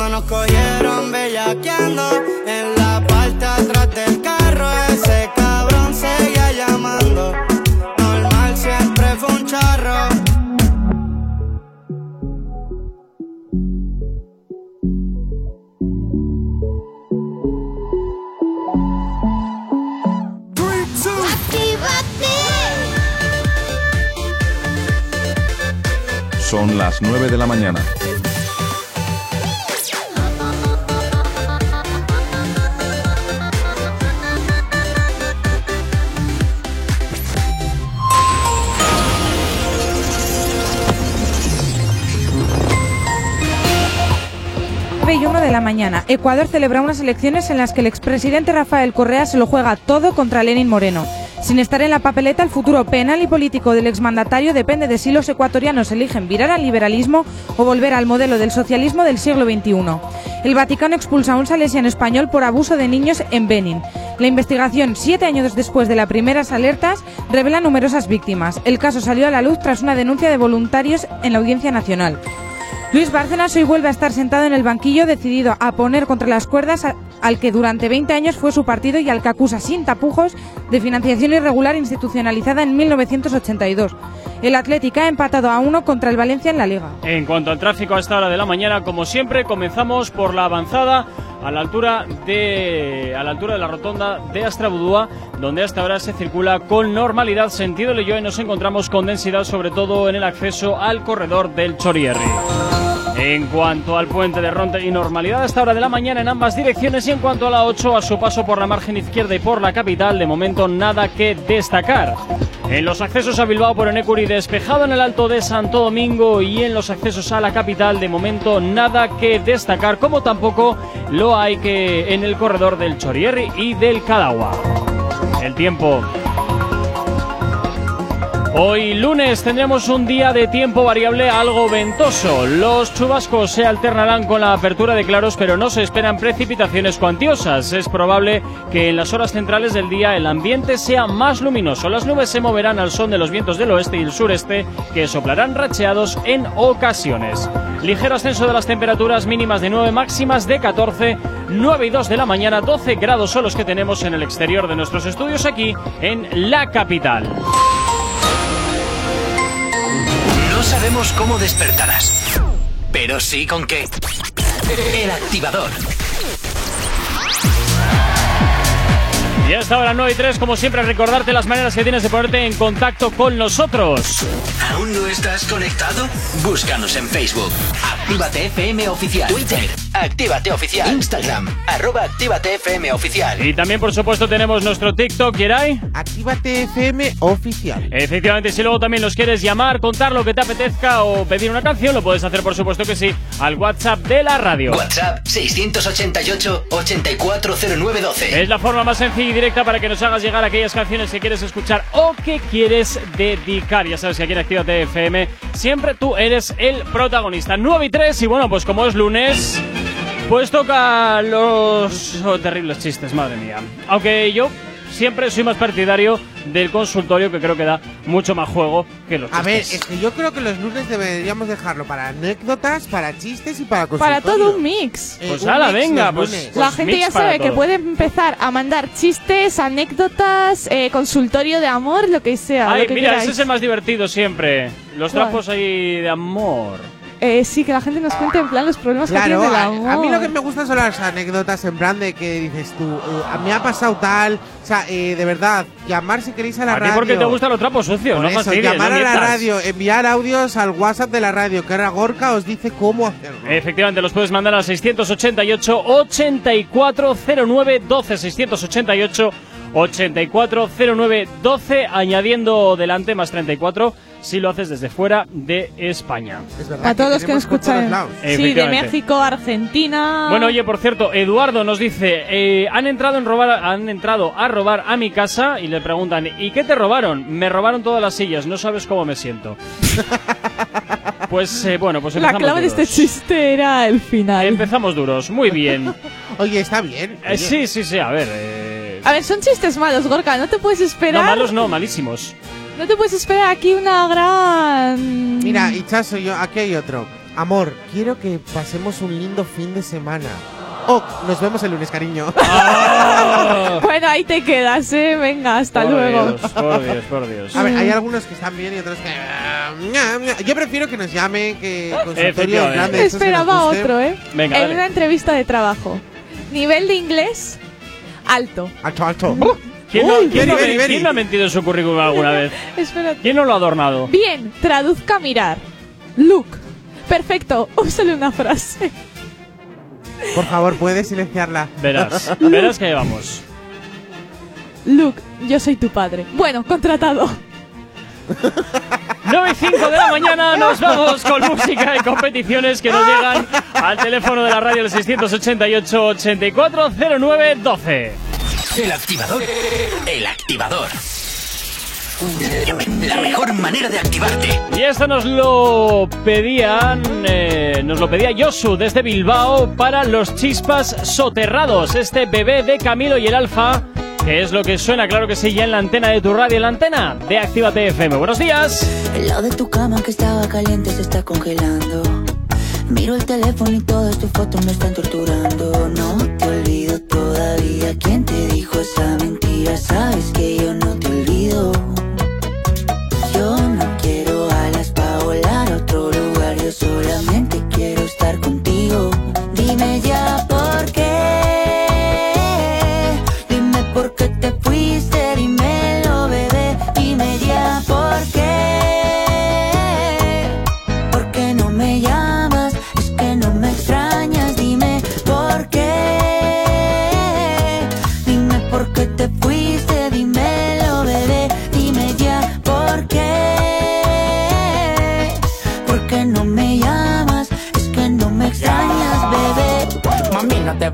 Cuando nos cogieron bellaqueando en la parte atrás del carro, ese cabrón seguía llamando. Normal siempre fue un charro. Son las 9 de la mañana. Y 1 de la mañana. Ecuador celebra unas elecciones en las que el expresidente Rafael Correa se lo juega todo contra Lenin Moreno. Sin estar en la papeleta, el futuro penal y político del exmandatario depende de si los ecuatorianos eligen virar al liberalismo o volver al modelo del socialismo del siglo XXI. El Vaticano expulsa a un salesiano español por abuso de niños en Benin. La investigación, siete años después de las primeras alertas, revela numerosas víctimas. El caso salió a la luz tras una denuncia de voluntarios en la Audiencia Nacional. Luis Bárcenas hoy vuelve a estar sentado en el banquillo decidido a poner contra las cuerdas al que durante 20 años fue su partido y al que acusa sin tapujos de financiación irregular institucionalizada en 1982. El Atlético ha empatado a uno contra el Valencia en la Liga. En cuanto al tráfico a esta hora de la mañana, como siempre, comenzamos por la avanzada a la altura de a la altura de la rotonda de Astrabudúa, donde hasta ahora se circula con normalidad sentido Leyoa y nos encontramos con densidad sobre todo en el acceso al corredor del Chorierri. En cuanto al puente de Ronte y normalidad a esta hora de la mañana en ambas direcciones y en cuanto a la 8 a su paso por la margen izquierda y por la capital, de momento nada que destacar. En los accesos a Bilbao por Enecuri despejado en el Alto de Santo Domingo y en los accesos a la capital de momento nada que destacar, como tampoco lo hay que en el corredor del Chorierri y del Cadagua. El tiempo. Hoy lunes tendremos un día de tiempo variable algo ventoso. Los chubascos se alternarán con la apertura de claros, pero no se esperan precipitaciones cuantiosas. Es probable que en las horas centrales del día el ambiente sea más luminoso. Las nubes se moverán al son de los vientos del oeste y el sureste, que soplarán racheados en ocasiones. Ligero ascenso de las temperaturas mínimas de 9, máximas de 14, 9 y 2 de la mañana, 12 grados son los que tenemos en el exterior de nuestros estudios aquí en la capital. No sabemos cómo despertarás, pero sí con qué. El activador. Y hasta ahora 9 y 3, como siempre, recordarte las maneras que tienes de ponerte en contacto con nosotros. ¿Aún no estás conectado? Búscanos en Facebook. Actívate FM Oficial. Twitter. Actívate Oficial. Instagram. Arroba Actívate FM Oficial. Y también, por supuesto, tenemos nuestro TikTok, Yeray. Actívate FM Oficial. Efectivamente, si luego también nos quieres llamar, contar lo que te apetezca o pedir una canción, lo puedes hacer, por supuesto que sí, al WhatsApp de la radio. WhatsApp 688-840912. Es la forma más sencilla y directa para que nos hagas llegar aquellas canciones que quieres escuchar o que quieres dedicar. Ya sabes que aquí en Actívate FM siempre tú eres el protagonista. 9 y 3 y bueno, pues como es lunes, pues toca los oh, terribles chistes, madre mía. Aunque yo siempre soy más partidario del consultorio que creo que da mucho más juego que los A ver, chistes. es que yo creo que los lunes deberíamos dejarlo para anécdotas, para chistes y para Para consultorio. todo un mix. Eh, Pues un ala, mix venga, pues- lunes. La gente ya para sabe que puede empezar a mandar chistes, anécdotas, eh, consultorio de amor, lo que sea. Ay, lo que mira, queráis. ese es el más divertido siempre. Los ¿Cuál? trapos ahí de amor. Eh, sí, que la gente nos cuente en plan los problemas que Claro, tiene del a, amor. a mí lo que me gustan son las anécdotas en plan de que dices tú, eh, a mí ha pasado tal, o sea, eh, de verdad, llamar si queréis a la A radio. porque te gustan los trapos sucios, Por no eso, fastidies, llamar no a la radio, enviar audios al WhatsApp de la radio, que ahora Gorka os dice cómo hacerlo. Efectivamente, los puedes mandar al 688-8409-12. 688 840912, añadiendo delante más 34 si lo haces desde fuera de España. Es verdad Para todos los que escuchan. Sí, de. México, Argentina. Bueno, oye, por cierto, Eduardo nos dice, eh, han entrado en robar, han entrado a robar a mi casa y le preguntan, ¿y qué te robaron? Me robaron todas las sillas, no sabes cómo me siento. (laughs) pues eh, bueno, pues la empezamos clave de duros. este chiste era el final. Empezamos duros, muy bien. (laughs) Oye, está bien. Eh, oye. sí, sí, sí, a ver. eh, A ver, son chistes malos, Gorka. No te puedes esperar. no, malos no, malísimos. No te puedes esperar aquí una gran. Mira, Ichazo, yo, aquí hay otro. Amor, quiero que pasemos un lindo fin de semana. Oh, nos vemos el lunes, cariño. (laughs) Bueno, ahí te quedas, eh. Venga, hasta Por luego. Dios, por Dios, por Dios. A ver, hay algunos que están bien y otros que. Yo prefiero que nos llamen, que consultorio Efectivamente. en plan de estos que nos Esperaba otro, eh. Venga, en dale. una entrevista de trabajo. Nivel de inglés alto. Alto, alto. ¿Quién, no, quién no- quién no ha mentido en su currículum alguna vez? (laughs) Espérate. ¿Quién no lo ha adornado? Bien, traduzca mirar. Look. Perfecto, úsale una frase. Por favor, ¿puedes silenciarla? Verás, (laughs) verás que vamos. Luke, yo soy tu padre. Bueno, contratado. (laughs) 9 y 5 de la mañana nos vamos con música y competiciones que nos llegan al teléfono de la radio del 688 8409 12. El activador. El activador. La mejor manera de activarte. Y esto nos lo pedían, eh, nos lo pedía Josu desde Bilbao para los chispas soterrados. Este bebé de Camilo y el Alfa, que es lo que suena, claro que sí, ya en la antena de tu radio, en la antena de Actívate FM. Buenos días. El lado de tu cama que estaba caliente se está congelando. Miro el teléfono y todas tus fotos me están torturando. No. ¿Quién te dijo esa mentira? Sabes que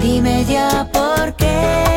Dime ya por qué.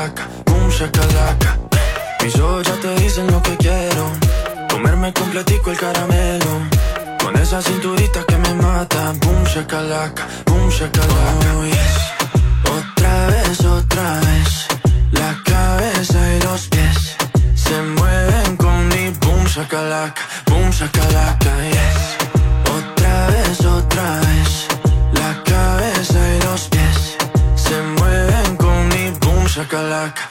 shakalaka, boom shakalaka. Mis ojos ya te dicen lo que quiero. Comerme completico el caramelo. Con esa cinturita que me mata, boom shakalaka, boom shakalaka. Otra vez, otra vez. La cabeza y los pies se mueven con mi boom shakalaka, boom shakalaka. Yeah. shakalaka.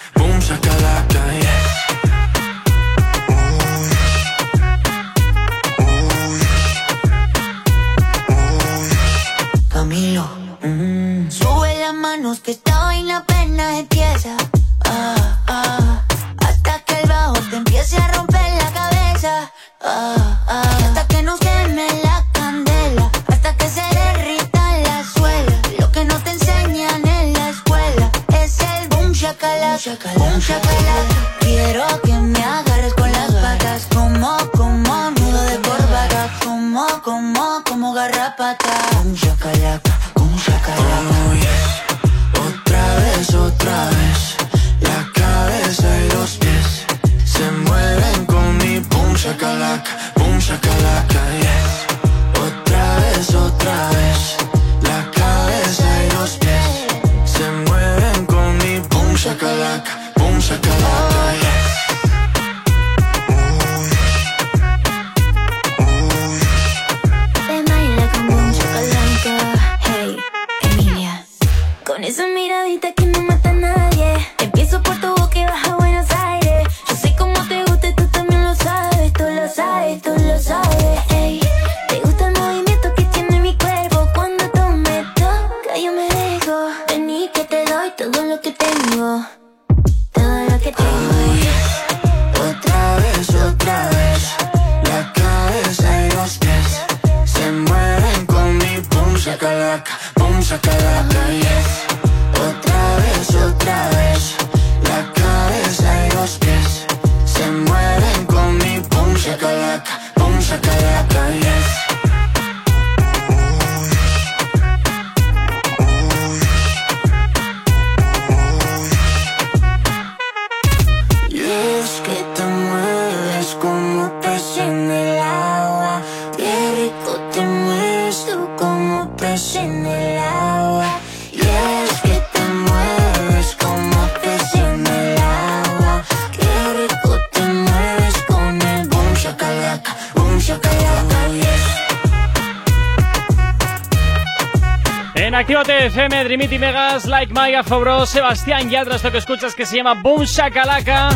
Dreamity Megas, Like Mike, Afobro, Sebastián Yatra, esto que escuchas que se llama Boom Shakalaka.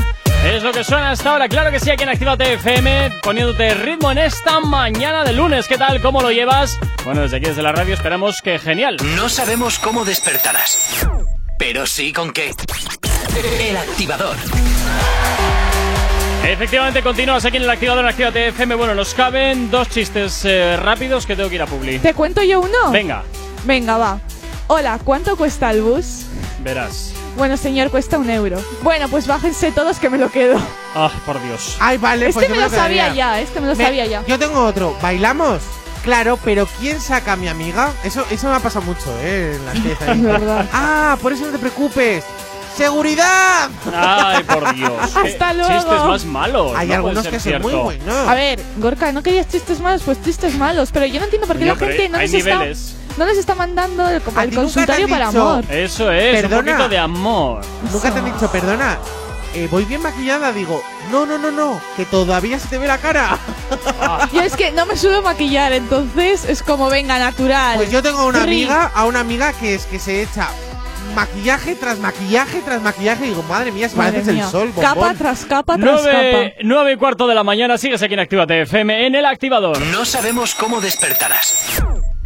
Es lo que suena hasta ahora, claro que sí, aquí en Actívate FM, poniéndote ritmo en esta mañana de lunes. ¿Qué tal? ¿Cómo lo llevas? Bueno, desde aquí, desde la radio, esperamos que genial. No sabemos cómo despertarás, pero sí con qué. El activador. Efectivamente, continúas aquí en el activador en Actívate FM. Bueno, nos caben dos chistes eh, rápidos que tengo que ir a Publi. ¿Te cuento yo uno? Venga, Venga, va. Hola, ¿cuánto cuesta el bus? verás. Bueno, señor, cuesta un euro. Bueno, pues bájense todos que me lo quedo. Ah, por Dios. Ay, vale, Este pues yo me lo quedaría. sabía ya, este me lo Me- sabía ya. Yo tengo otro. ¿Bailamos? Claro, pero ¿quién saca a mi amiga? Eso, eso me ha pasado mucho, ¿eh? En las fiestas. (laughs) Es verdad. Ah, por eso no te preocupes. ¡Seguridad! Ay, por Dios. (laughs) Qué Hasta luego. Chistes más malos. Hay no algunos puede que ser son muy cierto. buenos. A ver, Gorka, ¿no querías chistes malos? Pues chistes malos. Pero yo no entiendo por qué la pero gente no hay les, está, niveles. No les está mandando el, ¿A el ti nunca te consultorio para dicho- amor. Eso es, Perdona. un poquito de amor. Nunca te han dicho, perdona, eh, voy bien maquillada. Digo, no, no, no, no, que todavía se te ve la cara. (laughs) Yo es que no me suelo maquillar, entonces es como venga, natural. Pues yo tengo a una amiga, a una amiga que es que se echa maquillaje tras maquillaje tras maquillaje. Y digo, madre mía, pareces mía. el sol, Capa bombón. tras capa tras Nueve, nueve y cuarto de la mañana, sigues aquí en Actívate FM, en el activador. No sabemos cómo despertarás,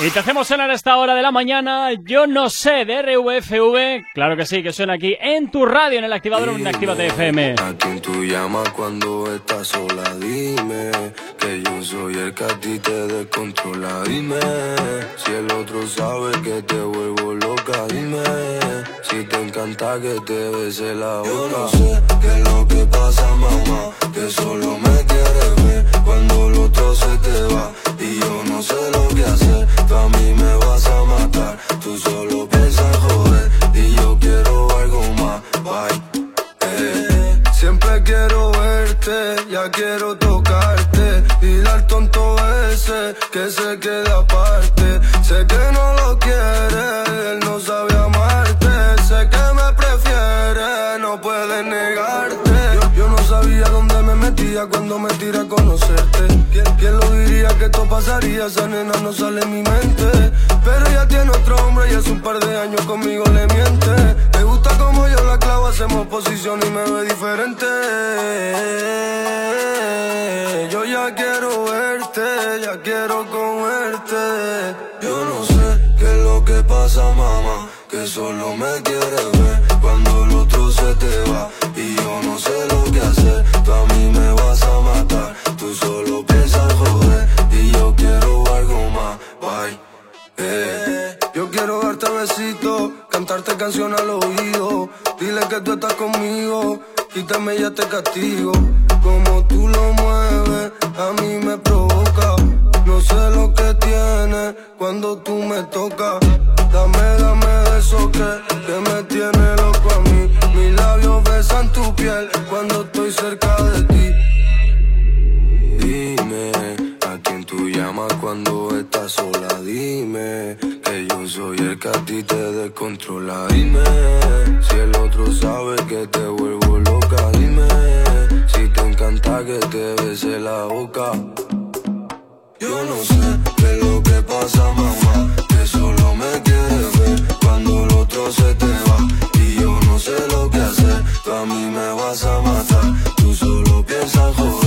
Y te hacemos sonar a esta hora de la mañana, yo no sé, de RVFV. Claro que sí, que suena aquí en tu radio, en el activador, en Actívate FM. ¿A quién tú llamas cuando estás sola? Dime que yo soy el que a ti te descontrola. Dime si el otro sabe que te vuelvo loca. Dime si te encanta que te bese la boca. Yo no sé qué es lo que pasa, mamá, que solo me quieres ver cuando el otro se te va. Y yo no sé lo que hacer, tú a mí me vas a matar. Tú solo piensas en joder y yo quiero algo más. Bye. Eh, Siempre quiero verte, ya quiero tocarte. Dile al tonto ese que se quede aparte. Que esto pasaría? Esa nena no sale en mi mente. Pero ella tiene otro hombre y hace un par de años conmigo le miente. Te gusta como yo la clavo, hacemos posición y me ve diferente. Yo ya quiero verte, ya quiero comerte. Yo no sé qué es lo que pasa, mamá, que solo me quieres ver cuando el otro se te va. Y yo no sé lo que hacer, tú a mí me vas a matar. Tú solo quiero darte besitos, cantarte canción al oído. Dile que tú estás conmigo, quítame ya te castigo. Como tú lo mueves, a mí me provoca. No sé lo que tiene cuando tú me tocas. Dame, dame eso que, que me tiene loco a mí. Mis labios besan tu piel cuando estoy cerca de ti. Cuando estás sola. Dime que yo soy el que a ti te descontrola. Dime si el otro sabe que te vuelvo loca. Dime si te encanta que te bese la boca. Yo no sé qué es lo que pasa, mamá, que solo me quieres ver cuando el otro se te va. Y yo no sé lo que hacer, tú a mí me vas a matar. Tú solo piensas joder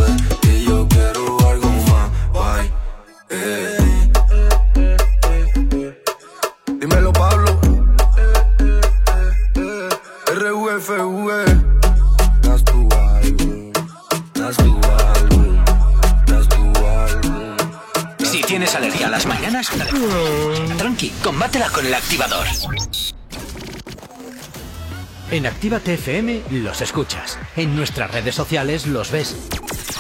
Eh. Dímelo, Pablo. RUFV. Das tu álbum. Das tu álbum. Das tu álbum. Si tienes alergia a las mañanas, tranqui, combátela con el activador. En Actívate FM los escuchas. En nuestras redes sociales los ves.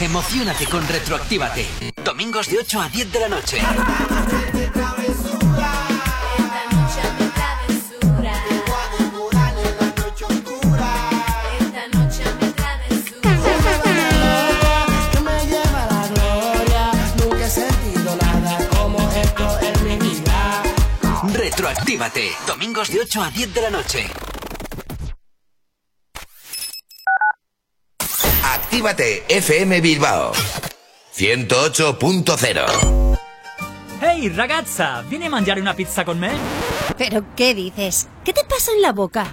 Emocionate con Retroactívate. Domingos de 8 a 10 de la noche. Retroactívate. Domingos de 8 a 10 de la noche. Actívate FM Bilbao 108.0 Ehi ragazza, vieni a mangiare una pizza con me? ¿Pero qué dices? ¿Qué te pasa en la boca?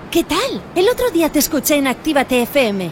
¿Qué tal? El otro día te escuché en Actívate FM.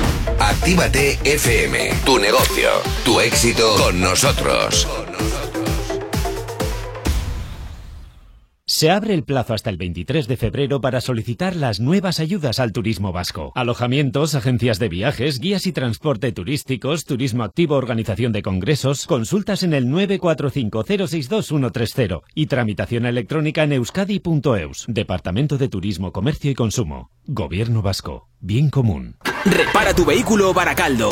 Actívate FM, tu negocio, tu éxito con nosotros. Se abre el plazo hasta el 23 de febrero para solicitar las nuevas ayudas al turismo vasco. Alojamientos, agencias de viajes, guías y transporte turísticos, turismo activo, organización de congresos, consultas en el 945062130 y tramitación electrónica en euskadi.eus. Departamento de Turismo, Comercio y Consumo. Gobierno vasco. Bien común. Repara tu vehículo Baracaldo.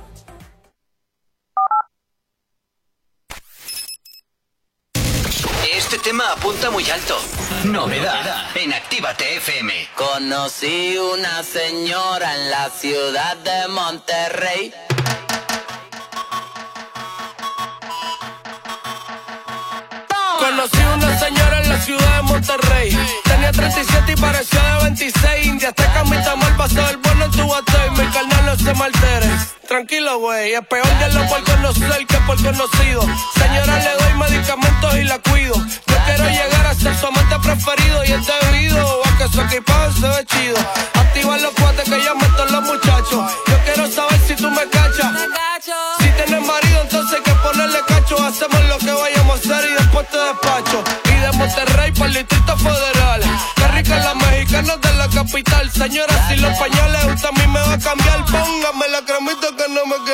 Tema apunta muy alto. Novedad en Actívate FM. Conocí una señora en la ciudad de Monterrey. Conocí una señora en la ciudad de Monterrey. Tenía 37 y parecía de 26. India Azteca, mi tamal, pasó el bueno en tu bate. Mi carnal no se maltere. Tranquilo, güey. Es peor de lo por conocer que por conocido. Señora, le doy medicamentos y la cuido. Quiero llegar a ser su amante preferido. Y es debido a que su equipaje se ve chido. Activa los cuates que ya meto los muchachos. Yo quiero saber si tú me cachas. Si tienes marido, entonces hay que ponerle cacho. Hacemos lo que vayamos a hacer y después te despacho. Y de Monterrey para el Distrito Federal. Qué rica la mexicana de la capital. Señora, si los pañales usted a mí me va a cambiar, póngame la cremita que no me quiero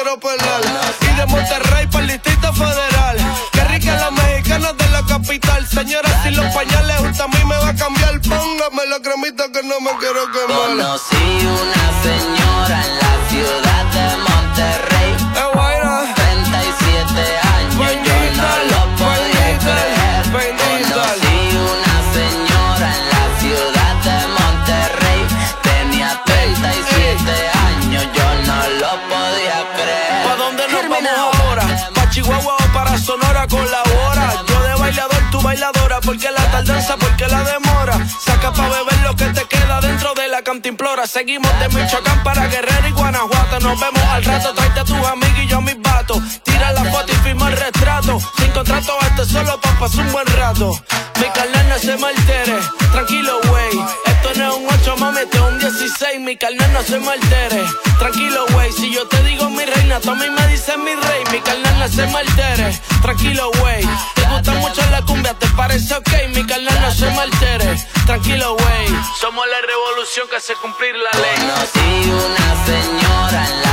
Señora, si los pañales usted a mí me va a cambiar, póngame la cremita que no me quiero quemar. Conocí una señora porque la demora. Saca pa' beber lo que te queda dentro de la cantimplora. Seguimos de Michoacán para Guerrero y Guanajuato. Nos vemos al rato, tráete a tus amigos y yo a mis vatos. Tira la foto y firma el retrato. Sin contrato, esto es solo pa' pasar un buen rato. Mi carnal no se me altere, tranquilo, 16. Mi carnal no se me altere, tranquilo, wey. Si yo te digo mi reina, tú a mí me dices mi rey. Mi carnal no se me altere, tranquilo, wey. Te gusta mucho la cumbia, ¿te parece ok? Mi carnal no se me altere, tranquilo, wey. Somos la revolución que hace cumplir la ley. Conocí una señora en la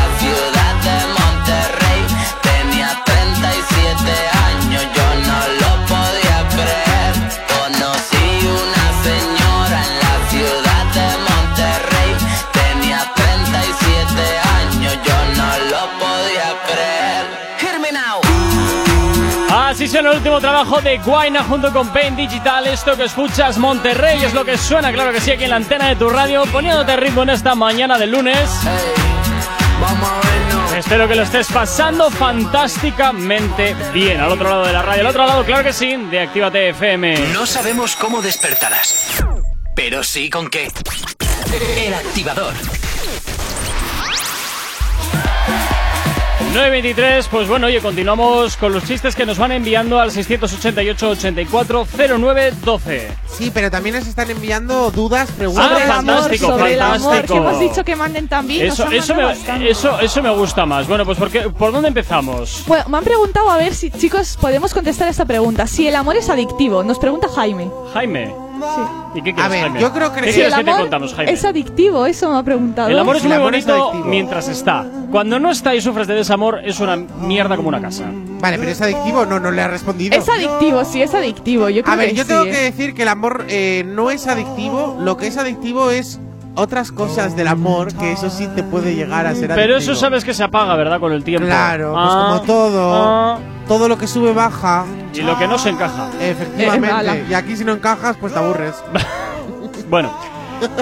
último trabajo de Guaina junto con Pain Digital. Esto que escuchas, Monterrey, es lo que suena, claro que sí, aquí en la antena de tu radio, poniéndote ritmo en esta mañana de lunes. Espero que lo estés pasando fantásticamente bien. Al otro lado de la radio, al otro lado, claro que sí, de Actívate FM. No sabemos cómo despertarás, pero sí con qué. El activador. 923, pues bueno, oye, continuamos con los chistes que nos van enviando al 688-840912. Sí, pero también nos están enviando dudas, Ah, preguntas. Sobre el amor, fantástico, sobre el amor, fantástico. que hemos dicho que manden también. nos Eso, eso, me, bastante. eso, eso me gusta más. Bueno, pues porque, ¿por dónde empezamos? Bueno, me han preguntado a ver si, chicos, podemos contestar esta pregunta. Si el amor es adictivo, nos pregunta Jaime. Jaime. ¿Y qué quieres, ver, Jaime? yo creo que ¿Qué si quieres el que te amor contamos, Jaime? es adictivo, eso me ha preguntado. El amor es El muy amor bonito mientras está. Cuando no está y sufres de desamor, es una mierda como una casa. Vale, pero es adictivo, no, no le ha respondido. Es adictivo, sí, es adictivo. Yo creo A ver, que yo sí, tengo ¿eh? que decir que el amor eh, no es adictivo. Lo que es adictivo es otras cosas del amor, que eso sí te puede llegar a ser adictivo. Pero eso sabes que se apaga, ¿verdad? Con el tiempo. Claro, pues Ah, como todo, ah. todo lo que sube baja. Y lo que no se encaja. Efectivamente. y aquí si no encajas, pues te aburres. (laughs) Bueno.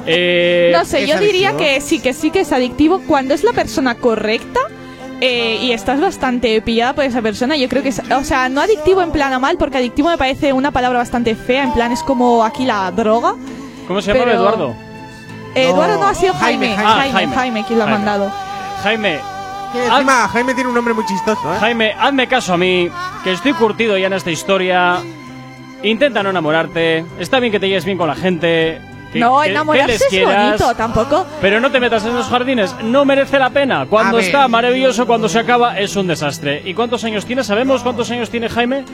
Eh, No sé, ¿es yo diría adictivo? que sí, que sí que es adictivo cuando es la persona correcta. eh, y estás bastante pillada por esa persona, yo creo que es, o sea, no adictivo en plan a mal, porque adictivo me parece una palabra bastante fea, en plan es como aquí la droga. ¿Cómo se llama pero- Eduardo? Eduardo no ha sido Jaime, Jaime, Jaime. Jaime, Ah, Jaime, Jaime. quien lo ha Jaime. mandado. Jaime, Que encima, Jaime tiene un nombre muy chistoso, ¿eh? Jaime, hazme caso a mí, que estoy curtido ya en esta historia. Intenta no enamorarte. Está bien que te lleves bien con la gente. No, enamorarse es bonito, tampoco. Pero no te metas en esos jardines, no merece la pena. Cuando está maravilloso, cuando se acaba, es un desastre. ¿Y cuántos años tiene? ¿Sabemos cuántos años tiene Jaime?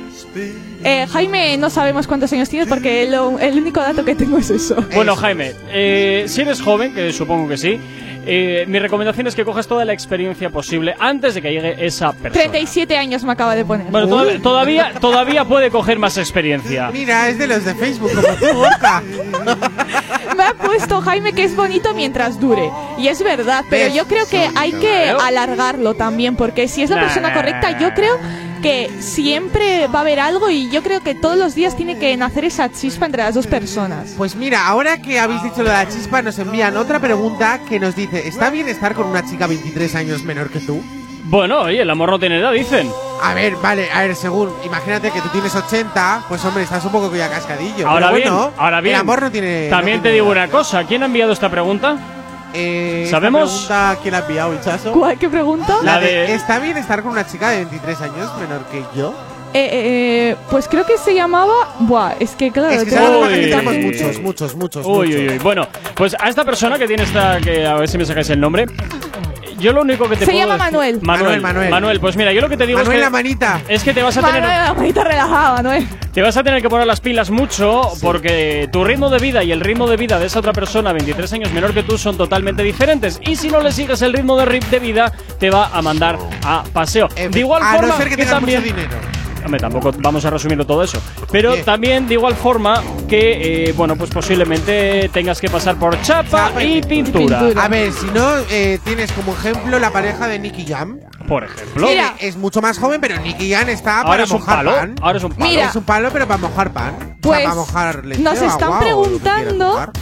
Eh, Jaime, no sabemos cuántos años tienes porque lo- el único dato que tengo es eso. Bueno, Jaime, eh, si eres joven, que supongo que sí, eh, mi recomendación es que cojas toda la experiencia posible antes de que llegue esa persona. 37 años me acaba de poner. Bueno, todavía, todavía, todavía puede coger más experiencia. Mira, es de los de Facebook, como tú. (laughs) Me ha puesto Jaime que es bonito mientras dure. Y es verdad, pero yo creo que hay que alargarlo también, porque si es la persona correcta, yo creo que siempre va a haber algo y yo creo que todos los días tiene que nacer esa chispa entre las dos personas. Pues mira, ahora que habéis dicho lo de la chispa, nos envían otra pregunta que nos dice: ¿Está bien estar con una chica 23 años menor que tú? Bueno, oye, el amor no tiene edad, dicen. A ver, vale, a ver, según, imagínate que tú tienes 80, pues hombre, estás un poco ya cascadillo. Ahora Pero bien, bueno, ahora bien. El amor no tiene. También no te digo edad. una cosa. ¿Quién ha enviado esta pregunta? Eh, esta ¿Sabemos? pregunta, ¿Quién la ha enviado, Hichazo? ¿Cuál, ¿Qué pregunta? La La de, de- ¿Está bien estar con una chica de 23 años menor que yo? Eh, eh, eh, pues creo que se llamaba. Buah, es que claro. Es que que Uy. necesitamos muchos, muchos, muchos. Uy, muchos. uy, uy. Bueno, pues a esta persona que tiene esta. que A ver si me sacáis el nombre. Yo lo único que te Se puedo llama decir- Manuel. Manuel. Manuel, Manuel. pues mira, yo lo que te digo Manuel es la que. manita. Es que te vas a tener. Manuel, la manita relajada, Manuel. Te vas a tener que poner las pilas mucho porque tu ritmo de vida y el ritmo de vida de esa otra persona 23 años menor que tú son totalmente diferentes y si no le sigues el ritmo de, ri- de vida te va a mandar a paseo. De igual a forma no ser que, tengas también mucho dinero. Hombre, tampoco vamos a resumirlo todo eso. Pero Bien. también de igual forma que, eh, bueno, pues posiblemente tengas que pasar por chapa Chapa y y pintura. pintura. A ver, si no, eh, tienes como ejemplo la pareja de Nicky Jam. Por ejemplo. Mira. Es mucho más joven, pero Nicky Jam está ahora para es un mojar palo. pan. Ahora es un palo. Mira. Es un palo, pero para mojar pan. O Pues, sea, para mojar leche nos están agua o lo que quieras preguntando- mojar.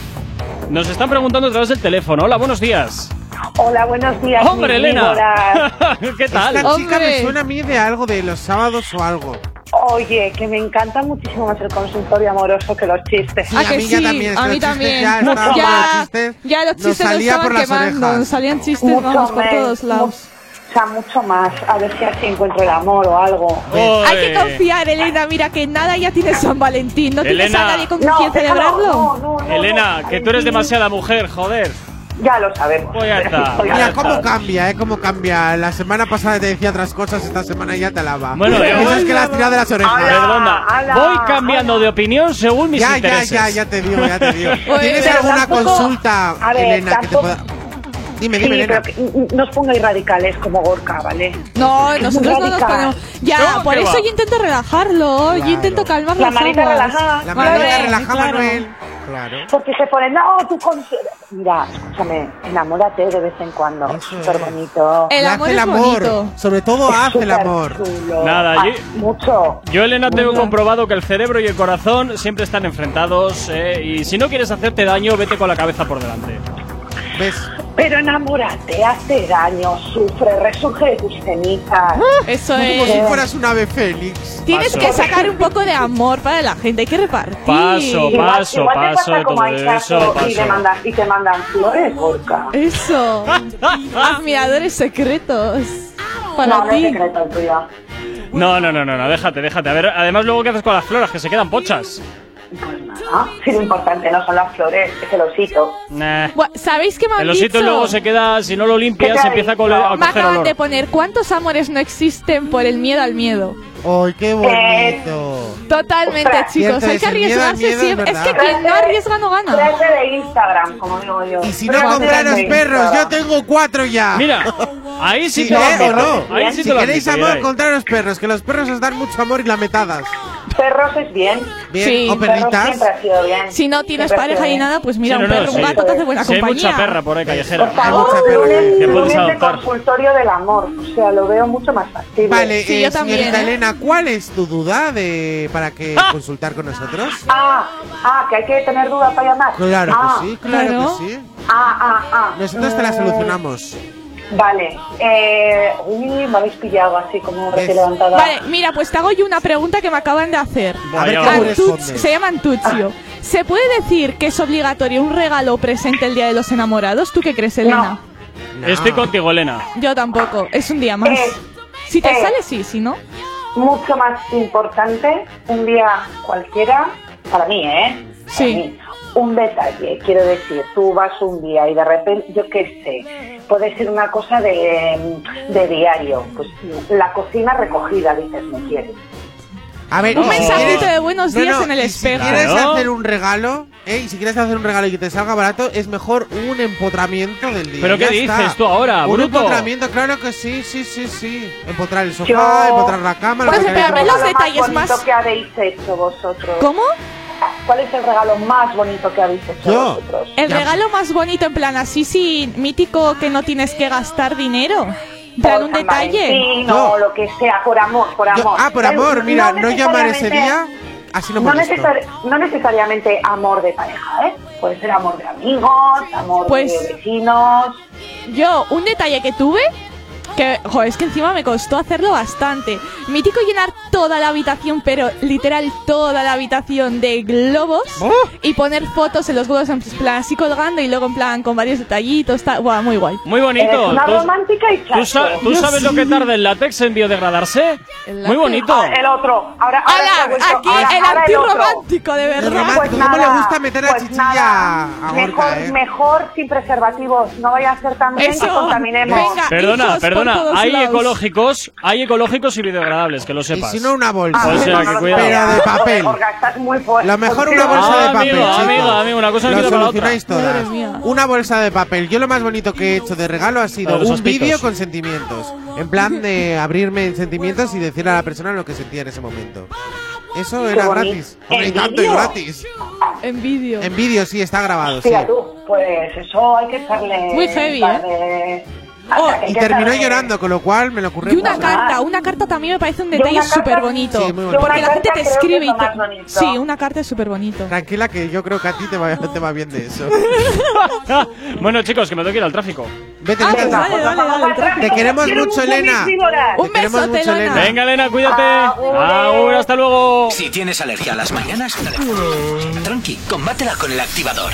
Nos están preguntando a través del teléfono. Hola, buenos días. Hola, buenos días. ¡Hombre. Elena! (laughs) ¿Qué tal? Esta chica me suena a mí de algo de los sábados o algo. Oye, que me encanta muchísimo más el consultorio amoroso que los chistes. Ah, que sí, a mí también. ya Mucho- estaban ya, los chistes, ya los chistes nos salía por las quemando, orejas. nos salían chistes Mucho vamos por todos lados. O sea, mucho más. A ver si así encuentro el amor o algo. Hay que confiar, Elena. Mira que nada ya tienes San Valentín. ¿No tienes a nadie con No, quien celebrarlo? no, no, Elena, que tú eres demasiada mujer, joder. Ya lo sabemos. Pues ya está. (laughs) Mira cómo cambia, ¿eh? Cómo cambia. La semana pasada te decía otras cosas, esta semana ya te alaba. Bueno, yo- Eso es que la has tirado de las orejas. Perdona, voy cambiando de opinión según mis Ya, ya, intereses. ya, ya te digo, ya te digo. (laughs) Pues, ¿Tienes pero alguna tampoco- consulta, a ver, Elena, que te pueda...? Dime, sí, dime, Elena. pero que no os pongáis radicales como Gorka, ¿vale? No, Es nosotros no nos radical. ponemos. Ya, por eso yo intento relajarlo. Yo intento calmar La las aguas. relajada. La manita relaja, claro. Manuel. Claro. Porque se ponen, no, tú con... Mira, escúchame, enamórate de vez en cuando. Súper bonito. El amor hace el es amor. bonito. Sobre todo hace el amor. chulo. Nada, Ah, yo- Mucho. Yo, Elena, tengo Mucho. comprobado que el cerebro y el corazón siempre están enfrentados. eh, y si no quieres hacerte daño, vete con la cabeza por delante. ¿Ves? Pero enamórate, hace daño, sufre, resurge de tus cenizas. Eso Como es. si fueras un ave fénix. Tienes Paso. que sacar un poco de amor para la gente. Hay que repartir. Paso, Igual- paso, igual te paso pasa como todo a eso, Y te, paso. mandan, y te mandan flores, Gorka. Eso. Admiradores secretos. Para no, no es ti. secreto el tuyo. No, no, no, no, no, déjate, déjate. A ver, además, luego, ¿qué haces con las flores? Que se quedan pochas. Ah, sí, lo importante no son las flores, es el osito. Nah. ¿Sabéis qué me han El osito dicho? luego se queda, si no lo ¿Qué limpias, ha empieza a, dicho? cole- a Me coger acaban olor. de poner cuántos amores no existen por el miedo al miedo. ¡Ay, qué bonito! Totalmente, Ostras, chicos. Hay que es miedo arriesgarse miedo, es siempre. Es, que verdad. quien no arriesga no gana. Frente de Instagram, como digo yo. Y si no de perros, yo tengo cuatro ya. Mira, (laughs) ahí sí Sí, te lo ¿eh? admito. ¿O no? Ahí sí si te lo queréis admito, amor, compraros perros, que los perros os dan mucho amor y lametadas. Perros es bien. Bien, Sí. o perritas. siempre ha sido bien. Si no tienes Siempre pareja ni nada, pues mira, Sí, un no, no, perro, sí. un gato te hace buena Sí, hay compañía. mucha perra por ahí Por callejera. favor, mucha perra. lunes, Que puedes lunes de consultorio del amor. O sea, lo veo mucho más factible. Vale, Sí, eh, yo también, señorita ¿cuál es tu duda de para que consultar con nosotros? Ah, ah, que hay que tener duda para llamar. Claro ah, que sí, claro, claro. que sí. Ah, ah, ah. Nosotros te la solucionamos. Vale. Eh, uy, me habéis pillado así como recién levantada. Vale, mira, pues te hago yo una pregunta que me acaban de hacer. A ver. Antuch- se llama Antuccio. ¿Se puede decir que es obligatorio un regalo presente el Día de los Enamorados? ¿Tú qué crees, Elena? No. Estoy contigo, Elena. Yo tampoco. Es un día más. Eh, si te eh. sale, sí. Si no, Mucho más importante, un día cualquiera, para mí, ¿eh? Sí. mí, un detalle, quiero decir, tú vas un día y de repente, yo qué sé, puede ser una cosa de, de diario, pues la cocina recogida, dices, me quieres. A ver, Un mensajito de buenos días en el espejo. Si quieres Claro. hacer un regalo, ¿eh? y si quieres hacer un regalo y que te salga barato, es mejor un empotramiento del día. ¿Pero qué dices está. tú ahora, Un bruto? empotramiento, claro que sí, sí, sí, sí. Empotrar el sofá, Yo- empotrar la cama, lo Pues ve los regalo detalles bonito más- que habéis hecho vosotros? ¿cómo? ¿Cuál es el regalo más bonito que habéis hecho Yo. vosotros? El Ya. regalo más bonito, en plan así, sí, mítico, que no tienes que gastar dinero. Plan, Por un detalle. Valentín Yo. o lo que sea, por amor, por Yo- amor. ah, por amor, mira, no llamar ese día, así no No, necesari- no necesariamente amor de pareja, ¿eh? Puede ser amor de amigos, amor Pues- de vecinos. Yo, un detalle que tuve, que, jo, es que encima me costó hacerlo bastante. Mítico llenar toda la habitación, pero literal toda la habitación de globos ¡Oh! y poner fotos en los globos en plan así colgando y luego en plan con varios detallitos. Está, guau, muy guay. Muy Eres bonito. una ¿Tú, romántica y tú sa- tú sabes lo sí. que tarda el látex en biodegradarse? El Muy bonito. Ah, el otro. Ahora, ahora vuelto- Aquí ahora- el antirromántico, de El verdad. romántico, Pues ¿cómo le nada, gusta meter pues chichilla nada. a mejor, Gorka, eh? mejor sin preservativos. No vaya a ser también que Eso. contaminemos. Venga. Perdona, hijos por perdona. Hay lados. ecológicos, hay ecológicos y biodegradables, que lo Y sepas. si no, una bolsa. O sea, que lo cuidado. Pero de papel. Lo mejor una bolsa Ah, de papel, amigo, chicos. amigo, amigo, una cosa no Lo quita para la otra. solucionáis todas. Una bolsa de papel. Yo lo más bonito que he hecho de regalo ha sido un vídeo con sentimientos. En plan de abrirme en sentimientos y decirle a la persona lo que sentía en ese momento. Eso era gratis. Hombre, y ¿En tanto y vídeo? gratis. En vídeo. En vídeo sí, está grabado, sí. Tú, pues eso hay que echarle. Muy heavy, Oh, hay Y terminó llorando, con lo cual me lo ocurrió. Y una mucho. carta, una carta también me parece un detalle súper bonito. Sí, Porque la gente te escribe es y te... Sí, una carta es súper bonito. Tranquila que yo creo que a ti te va, te va bien de eso. (laughs) bueno, chicos, que me tengo que ir al tráfico. Vete, Ah, vete. pues dale, dale, dale, el tráfico. Te queremos mucho, Elena. Te Un queremos besote, mucho, Elena. Venga, Elena, cuídate. Agur, hasta luego. Si tienes alergia a las mañanas, tranqui, combátela con el activador.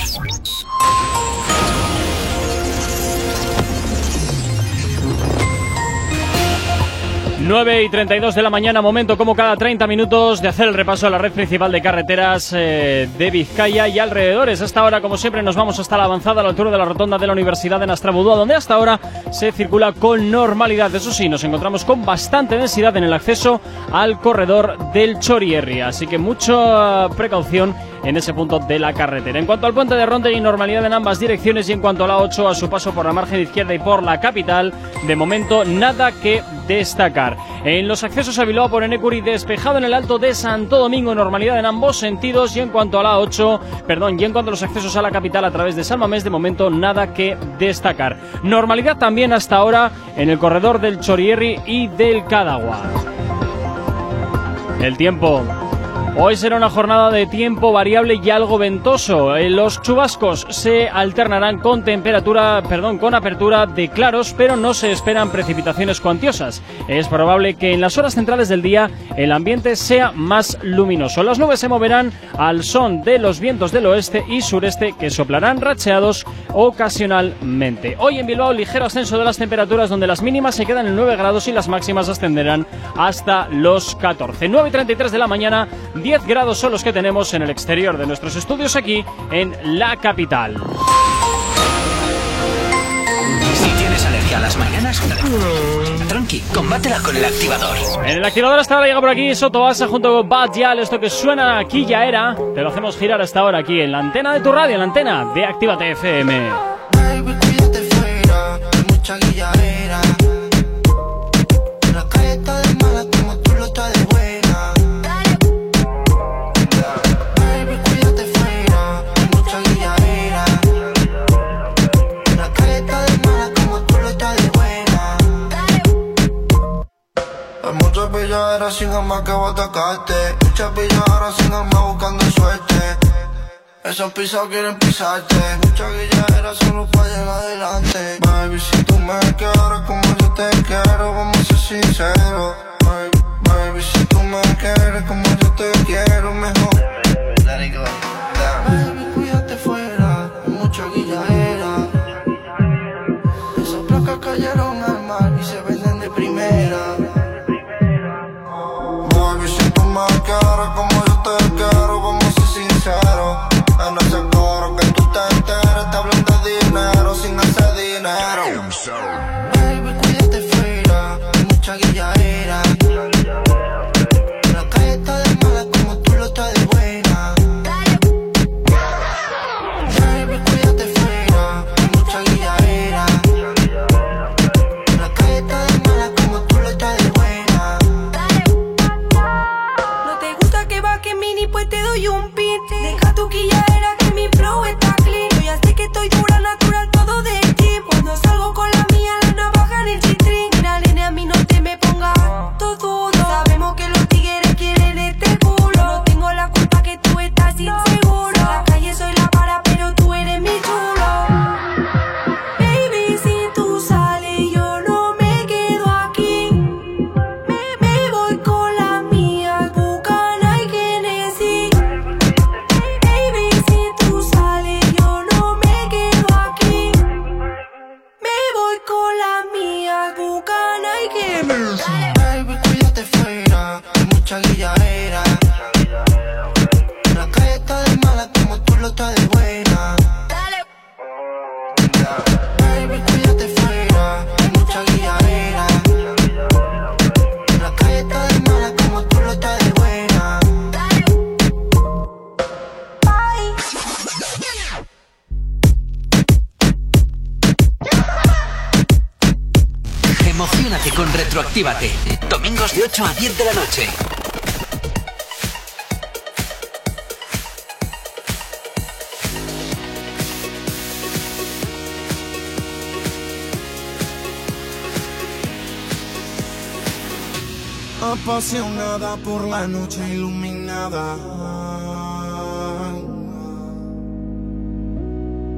9 y 32 de la mañana, momento como cada 30 minutos de hacer el repaso a la red principal de carreteras eh, de Vizcaya y alrededores. Hasta ahora, como siempre, nos vamos hasta la avanzada a la altura de la rotonda de la Universidad de Nastrabudúa, donde hasta ahora se circula con normalidad. Eso sí, nos encontramos con bastante densidad en el acceso al corredor del Chorierri, así que mucha precaución en ese punto de la carretera. En cuanto al puente de Ronda y normalidad en ambas direcciones y en cuanto a la 8 a su paso por la margen izquierda y por la capital, de momento nada que destacar. En los accesos a Bilbao por Enecuri despejado en el Alto de Santo Domingo, normalidad en ambos sentidos y en cuanto a la 8, perdón, y en cuanto a los accesos a la capital a través de San Mamés, de momento nada que destacar. Normalidad también hasta ahora en el corredor del Chorierri y del Cadagua. El tiempo. Hoy será una jornada de tiempo variable y algo ventoso. Eh, Los chubascos se alternarán con temperatura, perdón, con apertura de claros, pero no se esperan precipitaciones cuantiosas. Es probable que en las horas centrales del día el ambiente sea más luminoso. Las nubes se moverán al son de los vientos del oeste y sureste que soplarán racheados ocasionalmente. Hoy en Bilbao ligero ascenso de las temperaturas donde las mínimas se quedan en 9 grados y las máximas ascenderán hasta los 14. 9 y 33 de la mañana, 10 grados son los que tenemos en el exterior de nuestros estudios aquí en la capital. Si tienes alergia a las mañanas, tranqui, combátela con el activador. En el activador hasta ahora llega por aquí Soto Asa junto con Bad Yal. Esto que suena aquí ya era. Te lo hacemos girar hasta ahora aquí en la antena de tu radio, en la antena de Actívate FM. Muchas pilladeras sin alma que voy a atacarte. Muchas pilladeras sin alma buscando suerte. Esos pisados quieren pisarte. Muchas guilladeras solo para llegar adelante. Baby, si tú me quieres como yo te quiero Vamos a ser sinceros. Baby, baby, si tú me quieres como yo te quiero Mejor. Baby, cuídate fuera. Hay mucha guilladera Esas placas cayeron 10 de la noche. Apasionada por la noche iluminada.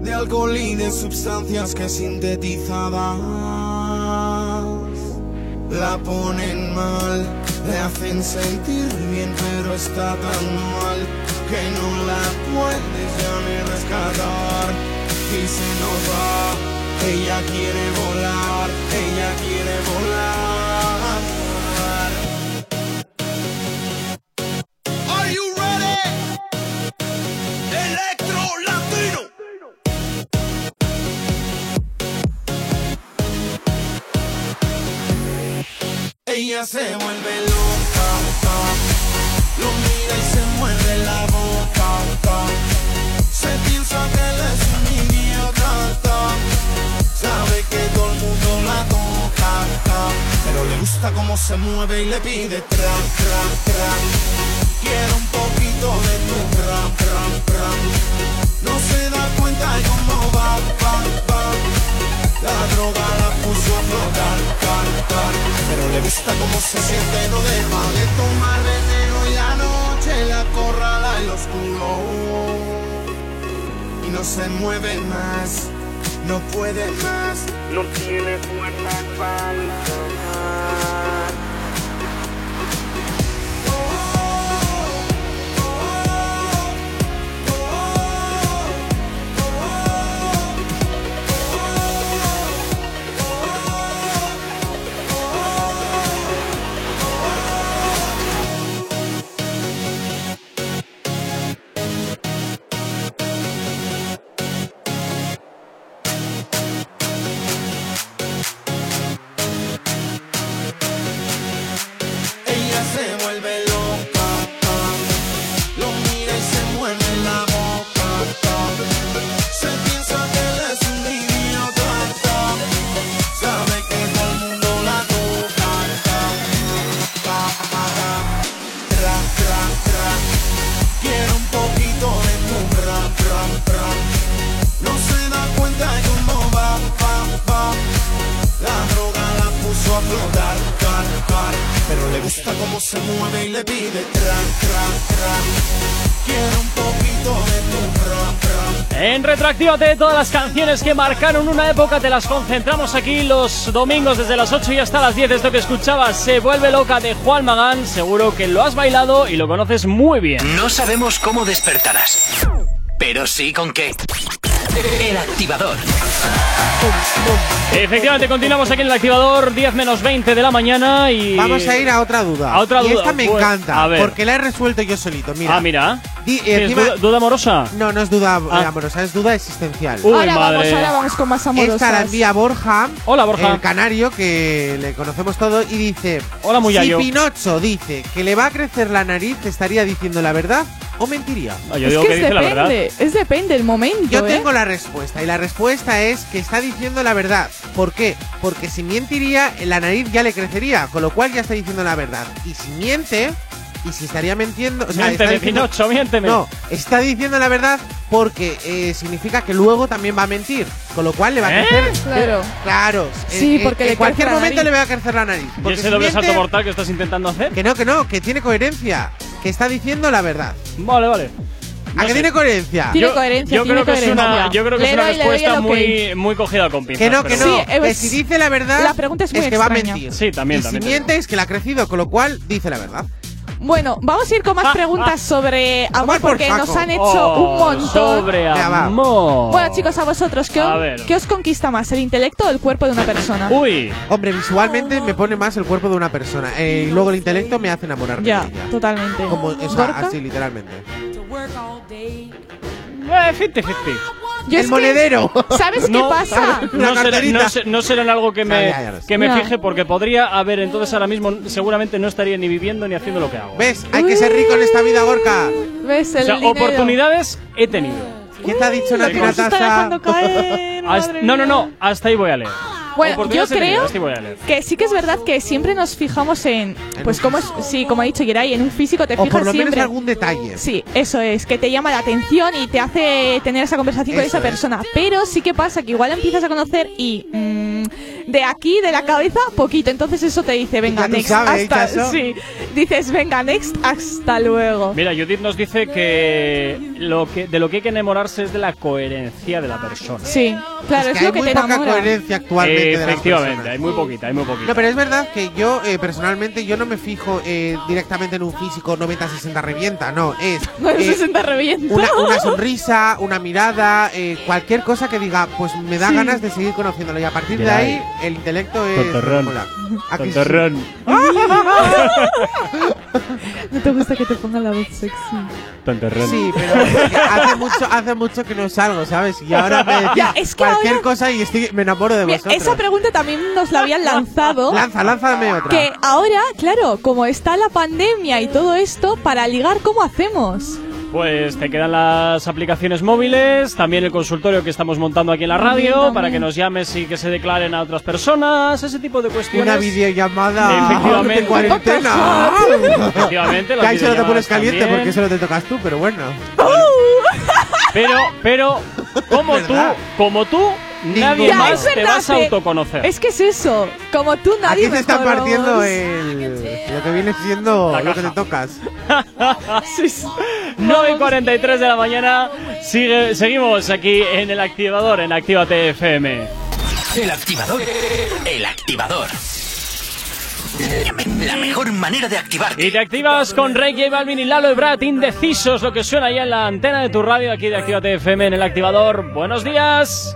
de alcohol y de sustancias que sintetizadas la ponen mal, le hacen sentir bien, pero está tan mal que no la puedes ya ni rescatar y se nos va. Ella quiere volar, ella quiere volar. Are you ready? Electro Latino. Ella se vuelve gusta cómo se mueve y le pide tra, tra, tra. Quiero un poquito de tu tra, tra, tra. No se da cuenta de cómo va, va, va. La droga la puso a flotar, car. Pero le gusta cómo se siente, no deja de tomar veneno y la noche la corrala el oscuro. Y no se mueve más, no puede más, no tiene fuerza para En Retroactívate, todas las canciones que marcaron una época te las concentramos aquí los domingos desde las 8 y hasta las 10. Esto que escuchabas, Se vuelve loca de Juan Magán. Seguro que lo has bailado y lo conoces muy bien. No sabemos cómo despertarás, pero sí con qué. El activador. Efectivamente, continuamos aquí en el activador, 10 menos 20 de la mañana y. Vamos a ir a otra duda. A otra y duda, esta me pues, encanta, a ver. porque la he resuelto yo solito. Mira. Ah, mira. Di- ¿Qué es encima- duda, duda amorosa? No, no es duda eh, Ah. amorosa, es duda existencial. Uy, ahora vamos, ahora vamos con más Esta la amorosas. envía Borja. Hola, Borja. El canario, que le conocemos todo, y dice: Hola, Si Muyayo. Pinocho dice que le va a crecer la nariz, ¿estaría diciendo la verdad o mentiría? Ah, yo es digo que, que es dice la verdad. depende, es depende el momento. Yo ¿eh? tengo la respuesta, y la respuesta es que está diciendo la verdad. ¿Por qué? Porque si mentiría, la nariz ya le crecería, con lo cual ya está diciendo la verdad. Y si miente, y si estaría mintiendo. O sea, está Miénteme, diciendo- Pinocho, miénteme. No, está diciendo la verdad porque eh, significa que luego también va a mentir. Con lo cual le va a ¿Eh? crecer. Claro. Claro. Sí, en- porque en cualquier momento le va a crecer la nariz. ¿Y Porque ese si doble miente- salto mortal que estás intentando hacer? Que no, que no, que tiene coherencia. Que está diciendo la verdad. Vale, vale. ¿A que tiene coherencia? Tiene Yo- coherencia, Yo tiene creo que es una, coherencia. yo creo que es Le una le doy respuesta muy, muy cogida con pinzas. Que no, que no. Sí, eh, que si dice la verdad. la pregunta es muy que va a extraña. mentir. Sí, también, Y también, si miente es que la ha crecido, con lo cual dice la verdad. Bueno, vamos a ir con más preguntas sobre amor por porque saco. nos han hecho Oh, un montón. Sobre amor. Bueno, chicos, a vosotros, ¿qué, A os- ver. ¿qué os conquista más, el intelecto o el cuerpo de una persona? Uy, Hombre, visualmente me pone más el cuerpo de una persona. eh, y luego el intelecto me hace enamorarme ya, de ella. totalmente. Como, o así literalmente. eh, 50-50. Yo el es que- monedero. (laughs) ¿Sabes qué No, pasa? Una No, será, no, se- no serán algo que me, Ya, ya, ya que me fije porque podría haber, entonces ahora mismo seguramente no estaría ni viviendo ni haciendo lo que hago. ¿Ves? Hay que ser rico en esta vida, Gorka. ¿Ves el O sea, dinero? oportunidades he tenido. ¿Quién te ha dicho una caer? Hasta- madre no, no, no, hasta ahí voy a leer. Bueno, yo creo que sí que es verdad que siempre nos fijamos en, pues como es, sí, como ha dicho Geray, en un físico te O fijas por lo menos siempre. algún detalle. Sí, eso es, que te llama la atención y te hace tener esa conversación con esa es. persona. Pero sí que pasa que igual empiezas a conocer y mm, de aquí, de la cabeza, poquito. Entonces eso te dice, venga, next. sabes, hasta, sí, dices, venga, next, hasta luego. Mira, Judith nos dice que, lo que de lo que hay que enamorarse es de la coherencia de la persona. Sí, claro, Es es, que hay que muy poca coherencia actualmente de Efectivamente, hay muy poquita, hay muy poquita. No, pero es verdad que yo eh, personalmente yo no me fijo eh, directamente en un físico 90-60 revienta, no, es (laughs) eh, 60 revienta. una, una sonrisa, una mirada, eh, cualquier cosa que diga, pues me da Sí. ganas de seguir conociéndolo y a partir de Mira ahí el intelecto es Tontorrón. ¿A que sí? Tontorrón. (laughs) No te gusta que te ponga la voz sexy. Tontorrón. Sí, pero es que hace mucho, hace mucho que no salgo, ¿sabes? Y ahora me decís Ya, es que cualquier ahora- cosa y estoy, me enamoro de Mira, vosotros. esa pregunta también nos la habían lanzado. (laughs) Lanza, lánzame otra. Que ahora, claro, como está la pandemia y todo esto, para ligar, ¿cómo hacemos? Pues te quedan las aplicaciones móviles, también el consultorio que estamos montando aquí en la También, radio, también. para que nos llames y que se declaren a otras personas, ese tipo de cuestiones. Una videollamada Efectivamente. de cuarentena. Efectivamente, que ahí solo te videollamadas pones caliente también. porque solo te tocas tú, pero bueno. Pero, pero, como (laughs) tú, como tú, nadie Ya, más te vas a autoconocer. Es que es eso. Como tú, nadie Aquí se está partiendo el, lo que viene siendo lo que te tocas. (laughs) Sí, sí. 9 y 43 de la mañana, sigue, seguimos aquí en el activador, en Actívate FM. El activador. El activador. La mejor manera de activarte. Y te activas con Rey J Balvin y Lalo Ebrat, indecisos, lo que suena ya en la antena de tu radio aquí de Actívate FM en el activador. Buenos días.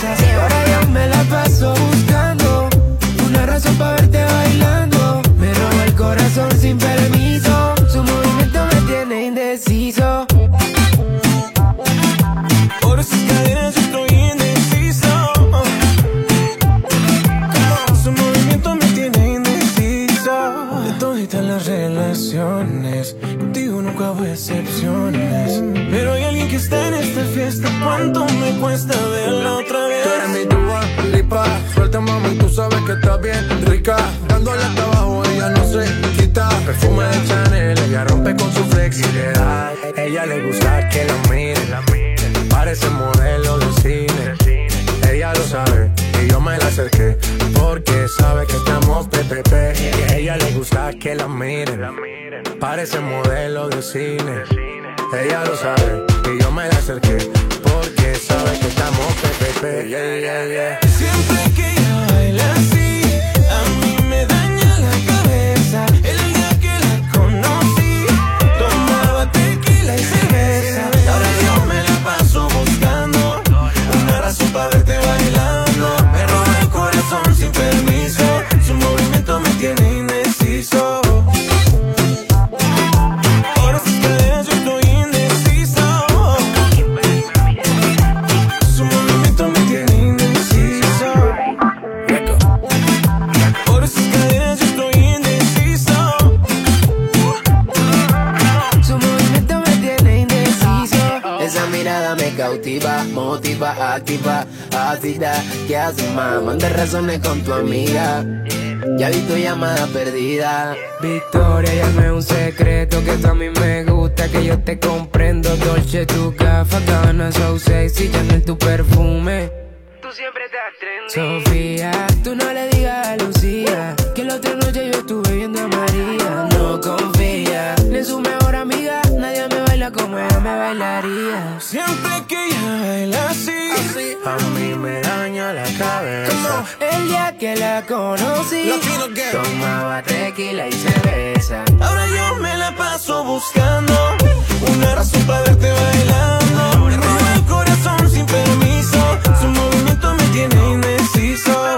Y ahora yo me la paso buscando una razón para verte bailando. Me roba el corazón sin permiso. Su movimiento me tiene indeciso. En esta fiesta. ¿Cuánto me cuesta verla otra vez? Tú eres mi Dua Lipa, suelta mami, tú sabes que está bien rica. Dándole hasta abajo, ella no se quita. Perfume de Chanel, ella rompe con su flexibilidad. Ella le gusta que la miren, parece modelo de cine. Ella lo sabe y yo me la acerqué porque sabe que estamos PPP. Y a ella le gusta que la miren, parece modelo de cine. Ella lo sabe y yo me la acerqué porque sabe que estamos PPP. Yeah, yeah, yeah. Siempre que razones con tu amiga. Ya vi tu llamada perdida. Victoria, ya no es un secreto que tú a mí me gusta, que yo te comprendo. Dolce, tu gafa, Gabbana, so sexy, Chanel, tu perfume. Tú siempre estás trendy. Sofía, tú no le digas a Lucía que la otra noche yo estuve viendo a María. No confía ni en su mejor amiga, nadie me baila como ella me bailaría. Siempre que ella baila así, a mí me daña la cabeza. El día que la conocí, Tomaba tequila y cerveza. Ahora yo me la paso buscando una razón para verte bailando. Me roba el corazón sin permiso. Su movimiento me tiene indeciso.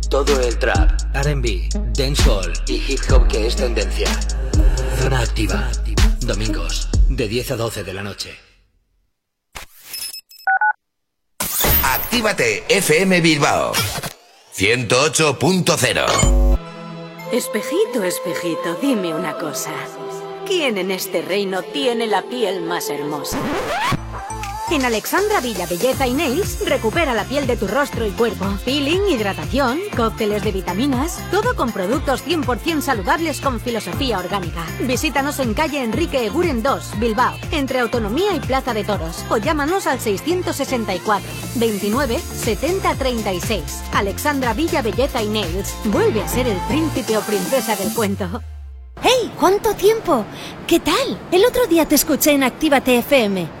todo el trap, RB, dancehall y hip hop que es tendencia. Zona activa. Domingos, de 10 a 12 de la noche. Actívate FM Bilbao 108.0 Espejito, espejito, dime una cosa. ¿Quién en este reino tiene la piel más hermosa? En Alexandra Villa Belleza y Nails recupera la piel de tu rostro y cuerpo. Peeling, hidratación, cócteles de vitaminas, todo con productos 100% saludables con filosofía orgánica. Visítanos en calle Enrique Eguren 2, Bilbao, entre Autonomía y Plaza de Toros, o llámanos al 664 29 70 36. Alexandra Villa Belleza y Nails vuelve a ser el príncipe o princesa del cuento. ¡Hey! ¿Cuánto tiempo? ¿Qué tal? El otro día te escuché en Actívate FM.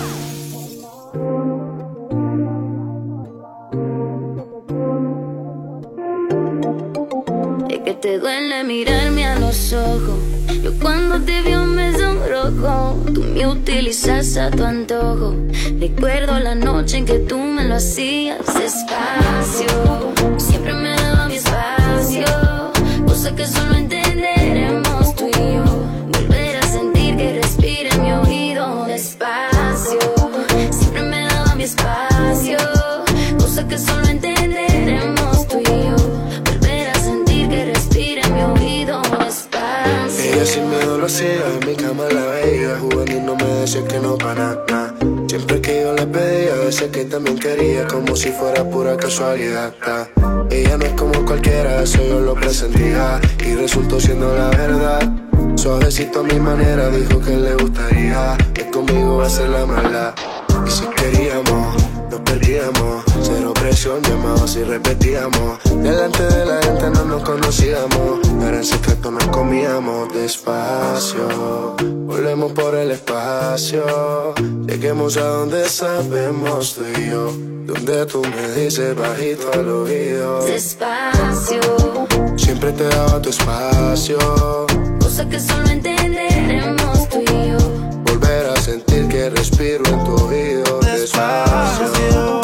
Que te duele mirarme a los ojos. Yo cuando te veo me sonrojo. Tú me utilizas a tu antojo. Recuerdo la noche en que tú me lo hacías despacio. Siempre me daba mi espacio. Cosa que en mi cama la veía y no me decía que no para nada. Siempre que yo le pedía, decía que también quería Como si fuera pura casualidad. Ella no es como cualquiera, eso yo lo presentía Y resultó siendo la verdad. Suavecito a mi manera, dijo que le gustaría Que conmigo va a ser la mala Y si queríamos, nos perdíamos Presión, llamados y repetíamos Delante de la gente no nos conocíamos Pero en secreto nos comíamos despacio Volvemos por el espacio Lleguemos a donde sabemos tú y yo Donde tú me dices bajito al oído Despacio. Siempre te daba tu espacio. Cosa que solo entenderemos tú y yo. Volver a sentir que respiro en tu oído despacio.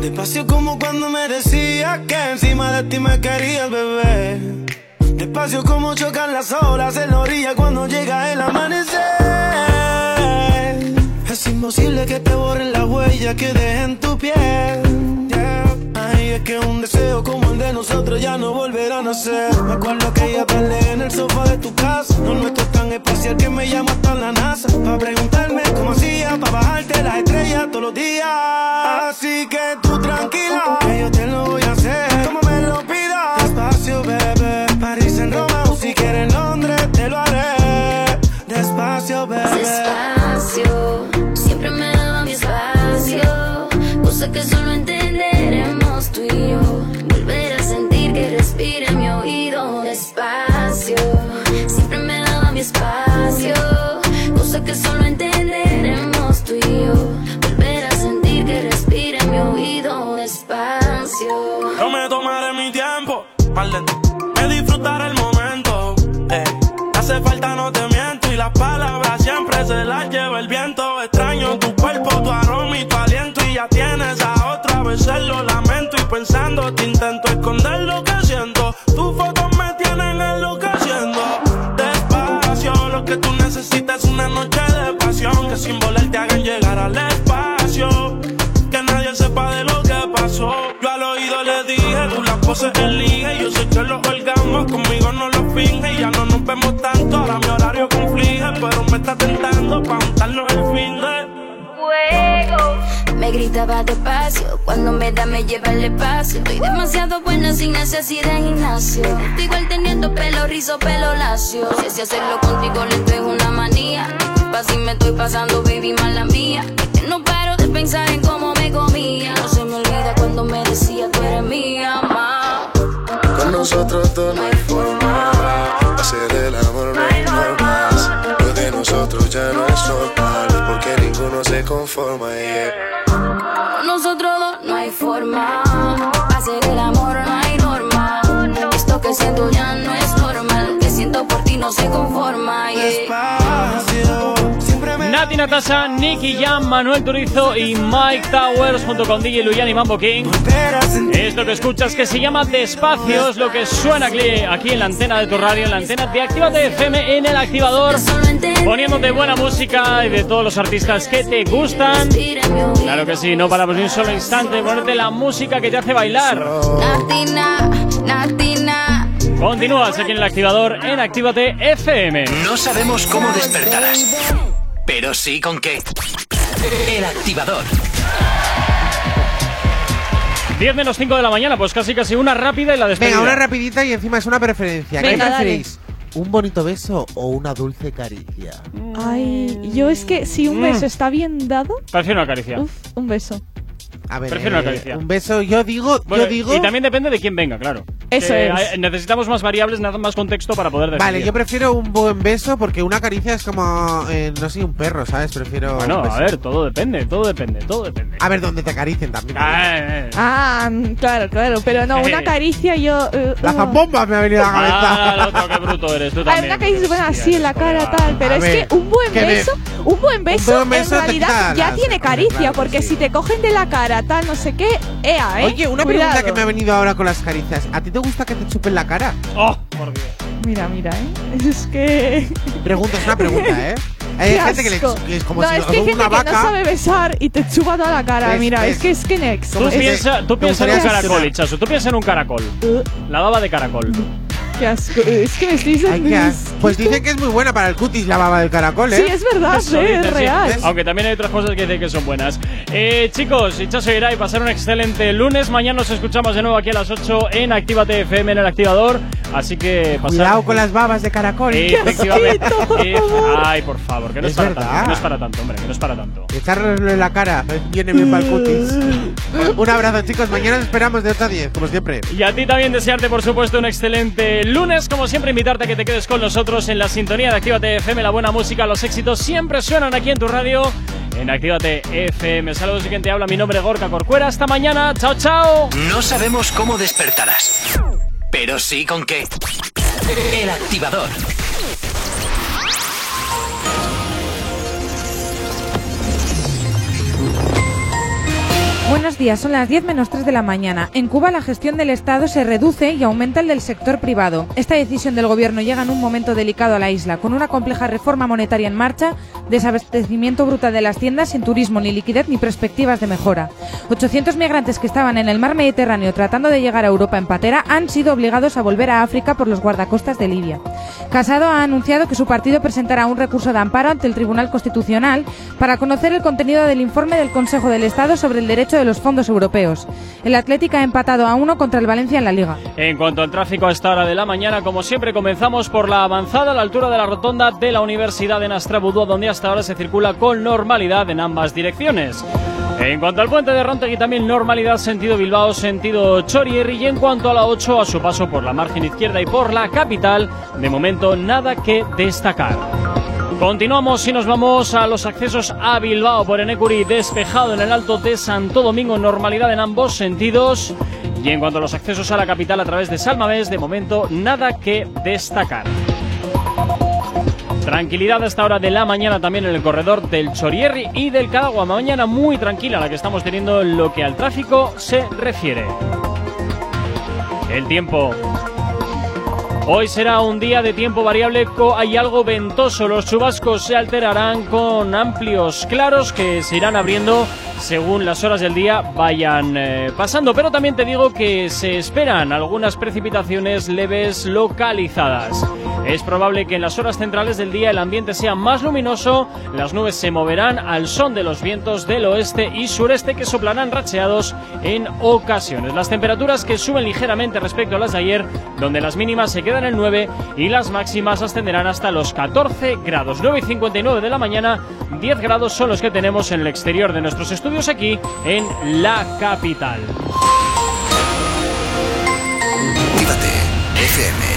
Despacio. Como cuando me decía que encima de ti me querías, bebé. Despacio como chocan las olas en la orilla cuando llega el amanecer. Es imposible que te borren la huella que deje en tu piel. Es que un deseo como el de nosotros ya no volverá a nacer. Me acuerdo que ella peleé en el sofá de tu casa. No nuestro es tan espacial que me llama hasta la NASA. Para preguntarme cómo hacía, para bajarte las estrellas todos los días. Así que tú tranquila, que yo te lo voy a hacer. Como me lo pidas, despacio, bebé. París en Roma o si quieres Londres, te lo haré. Despacio, bebé. Despacio, siempre me daba mi espacio. Cosa que solo entenderemos que solo entenderemos tú y yo. Volver a sentir que respira mi oído. Despacio. Yo me tomaré mi tiempo, ti. Me disfrutaré el momento. eh. Hace falta, no te miento. Y las palabras siempre se las lleva el viento. Extraño tu cuerpo, tu aroma y tu aliento. Y ya tienes a otra vez, lo lamento. Y pensando, te intento esconder lo que sin volar te hagan llegar al espacio. Que nadie sepa de lo que pasó. Yo al oído le dije, tú las poses elige. Yo sé que los orgasmos conmigo no los finge. Ya no nos vemos tanto, ahora mi horario conflige. Pero me está tentando pa' untarnos el fin de fuego. Me gritaba despacio, cuando me da me lleva el espacio. Estoy demasiado buena sin necesidad de gimnasio. Estoy igual teniendo pelo rizo, pelo lacio. Si así hacerlo contigo le es una manía. Disculpa si me estoy pasando, baby, mala mía. Es que no paro de pensar en cómo me comía. No se me olvida cuando me decía tú eres mía, ma. Con nosotros dos no hay forma. Hacer el amor no hay normas. Lo de nosotros ya no es normal. Porque ninguno se conforma. Yeah. Con nosotros dos no hay forma. Hacer el amor no hay norma. Esto que siento ya no es normal. Lo que siento por ti no se conforma. yeah. Nati Natasha, Nicky Jam, Manuel Turizo y Mike Towers junto con DJ Luyan y Mambo King. Es lo que escuchas que se llama Despacio, es lo que suena aquí, aquí en la antena de tu radio, en la antena de Actívate FM en el activador, poniéndote buena música y de todos los artistas que te gustan. Claro que sí, no paramos ni un solo instante, ponerte la música que te hace bailar. Natina, Natina. Continúas aquí en el activador en Actívate FM. No sabemos cómo despertarás, pero sí con qué. El activador. 10 menos 5 de la mañana, pues casi casi una rápida y la despedida. Venga, una rapidita y encima es una preferencia. ¿Qué Venga, preferís? ¿Un bonito beso o una dulce caricia? Ay, yo es que si un Mm. beso está bien dado, Prefiero una caricia. uf, un beso. A ver, Prefiero una eh, caricia. un beso, yo digo, Bueno, yo digo. Y también depende de quién venga, claro. Eso Que es. necesitamos más variables, nada más contexto para poder decidir. Vale, yo prefiero un buen beso porque una caricia es como, eh, no sé, un perro, ¿sabes? Prefiero. Bueno, un beso. a ver, todo depende, todo depende, todo depende. A ver, donde te acaricien también. Ah, eh, eh. Ah, claro, claro, pero no, una Eh. caricia yo... eh, La uh. zambomba me ha venido a la cabeza. Ah, otro, qué bruto eres tú también. una caricia buena así en la cara, tal, pero es que un buen que me- beso, un buen beso, buen beso en realidad ya tiene caricia, porque si te cogen de la cara, tal, no sé qué, ea, ¿eh? Oye, una Cuidado. pregunta que me ha venido ahora con las caricias. ¿A ti te gusta que te chupen la cara? Oh, por Dios. Mira, mira, ¿eh? (laughs) Es que... Pregunta, es una pregunta, ¿eh? (laughs) Hay Qué gente que le asco. que es como no, si es que hay gente una que no sabe besar y te chupa toda la cara. Mira, es que es que next. Tú Es- piensa, tú me piensa en un caracol. Ichazo. Tú piensa en un caracol. La baba de caracol. Qué asco. Es que me estoy diciendo... Ay, qué Pues dicen que es muy buena para el cutis la baba del caracol, ¿eh? Sí, es verdad, Eso ¿eh? dicen, es sí. real. Aunque también hay otras cosas que dicen que son buenas. Eh, chicos, Ichazo irá y pasar un excelente lunes. Mañana nos escuchamos de nuevo aquí a las 8 en Actívate FM en el activador. Así que pasar- Cuidado con las babas de caracol. Efectivamente. Eh, Ay, por favor, que no es, Es para verdad. tanto. Que no es para tanto, hombre, que no es para tanto. Echárnoslo en la cara. eh, Viene bien para el cutis. Un abrazo, chicos. Mañana os esperamos de 8 a 10, como siempre. Y a ti también desearte, por supuesto, un excelente lunes. Como siempre, invitarte a que te quedes con nosotros en la sintonía de Actívate FM. La buena música, los éxitos siempre suenan aquí en tu radio. En Actívate FM. Saludos y quien te habla. Mi nombre es Gorka Corcuera. Hasta mañana. Chao, chao. No sabemos cómo despertarás, pero sí con qué. El activador. Buenos días, son las 10 menos 3 de la mañana. En Cuba la gestión del Estado se reduce y aumenta el del sector privado. Esta decisión del gobierno llega en un momento delicado a la isla, con una compleja reforma monetaria en marcha, desabastecimiento brutal de las tiendas, sin turismo, ni liquidez, ni perspectivas de mejora. 800 migrantes que estaban en el mar Mediterráneo tratando de llegar a Europa en patera han sido obligados a volver a África por los guardacostas de Libia. Casado ha anunciado que su partido presentará un recurso de amparo ante el Tribunal Constitucional para conocer el contenido del informe del Consejo del Estado sobre el derecho de los fondos europeos. El Atlético ha empatado a uno contra el Valencia en la Liga. En cuanto al tráfico a esta hora de la mañana, como siempre, comenzamos por la avanzada a la altura de la rotonda de la Universidad de Nastrabudúa, donde hasta ahora se circula con normalidad en ambas direcciones. En cuanto al puente de Rontegui, también normalidad sentido Bilbao, sentido Chorierri. Y en cuanto a la 8, a su paso por la margen izquierda y por la capital, de momento nada que destacar. Continuamos y nos vamos a los accesos a Bilbao por Enecuri, despejado en el Alto de Santo Domingo, normalidad en ambos sentidos. Y en cuanto a los accesos a la capital a través de Salmavés, de momento nada que destacar. Tranquilidad a esta hora de la mañana también en el corredor del Chorierri y del Cadagua. Mañana muy tranquila la que estamos teniendo en lo que al tráfico se refiere. El tiempo. Hoy será un día de tiempo variable, hay algo ventoso. Los chubascos se alterarán con amplios claros que se irán abriendo según las horas del día vayan eh, pasando. Pero también te digo que se esperan algunas precipitaciones leves localizadas. Es probable que en las horas centrales del día el ambiente sea más luminoso, las nubes se moverán al son de los vientos del oeste y sureste que soplarán racheados en ocasiones. Las temperaturas que suben ligeramente respecto a las de ayer, donde las mínimas se quedan en 9 y las máximas ascenderán hasta los 14 grados. 9 y 59 de la mañana, 10 grados son los que tenemos en el exterior de nuestros estudios aquí en la capital. FM.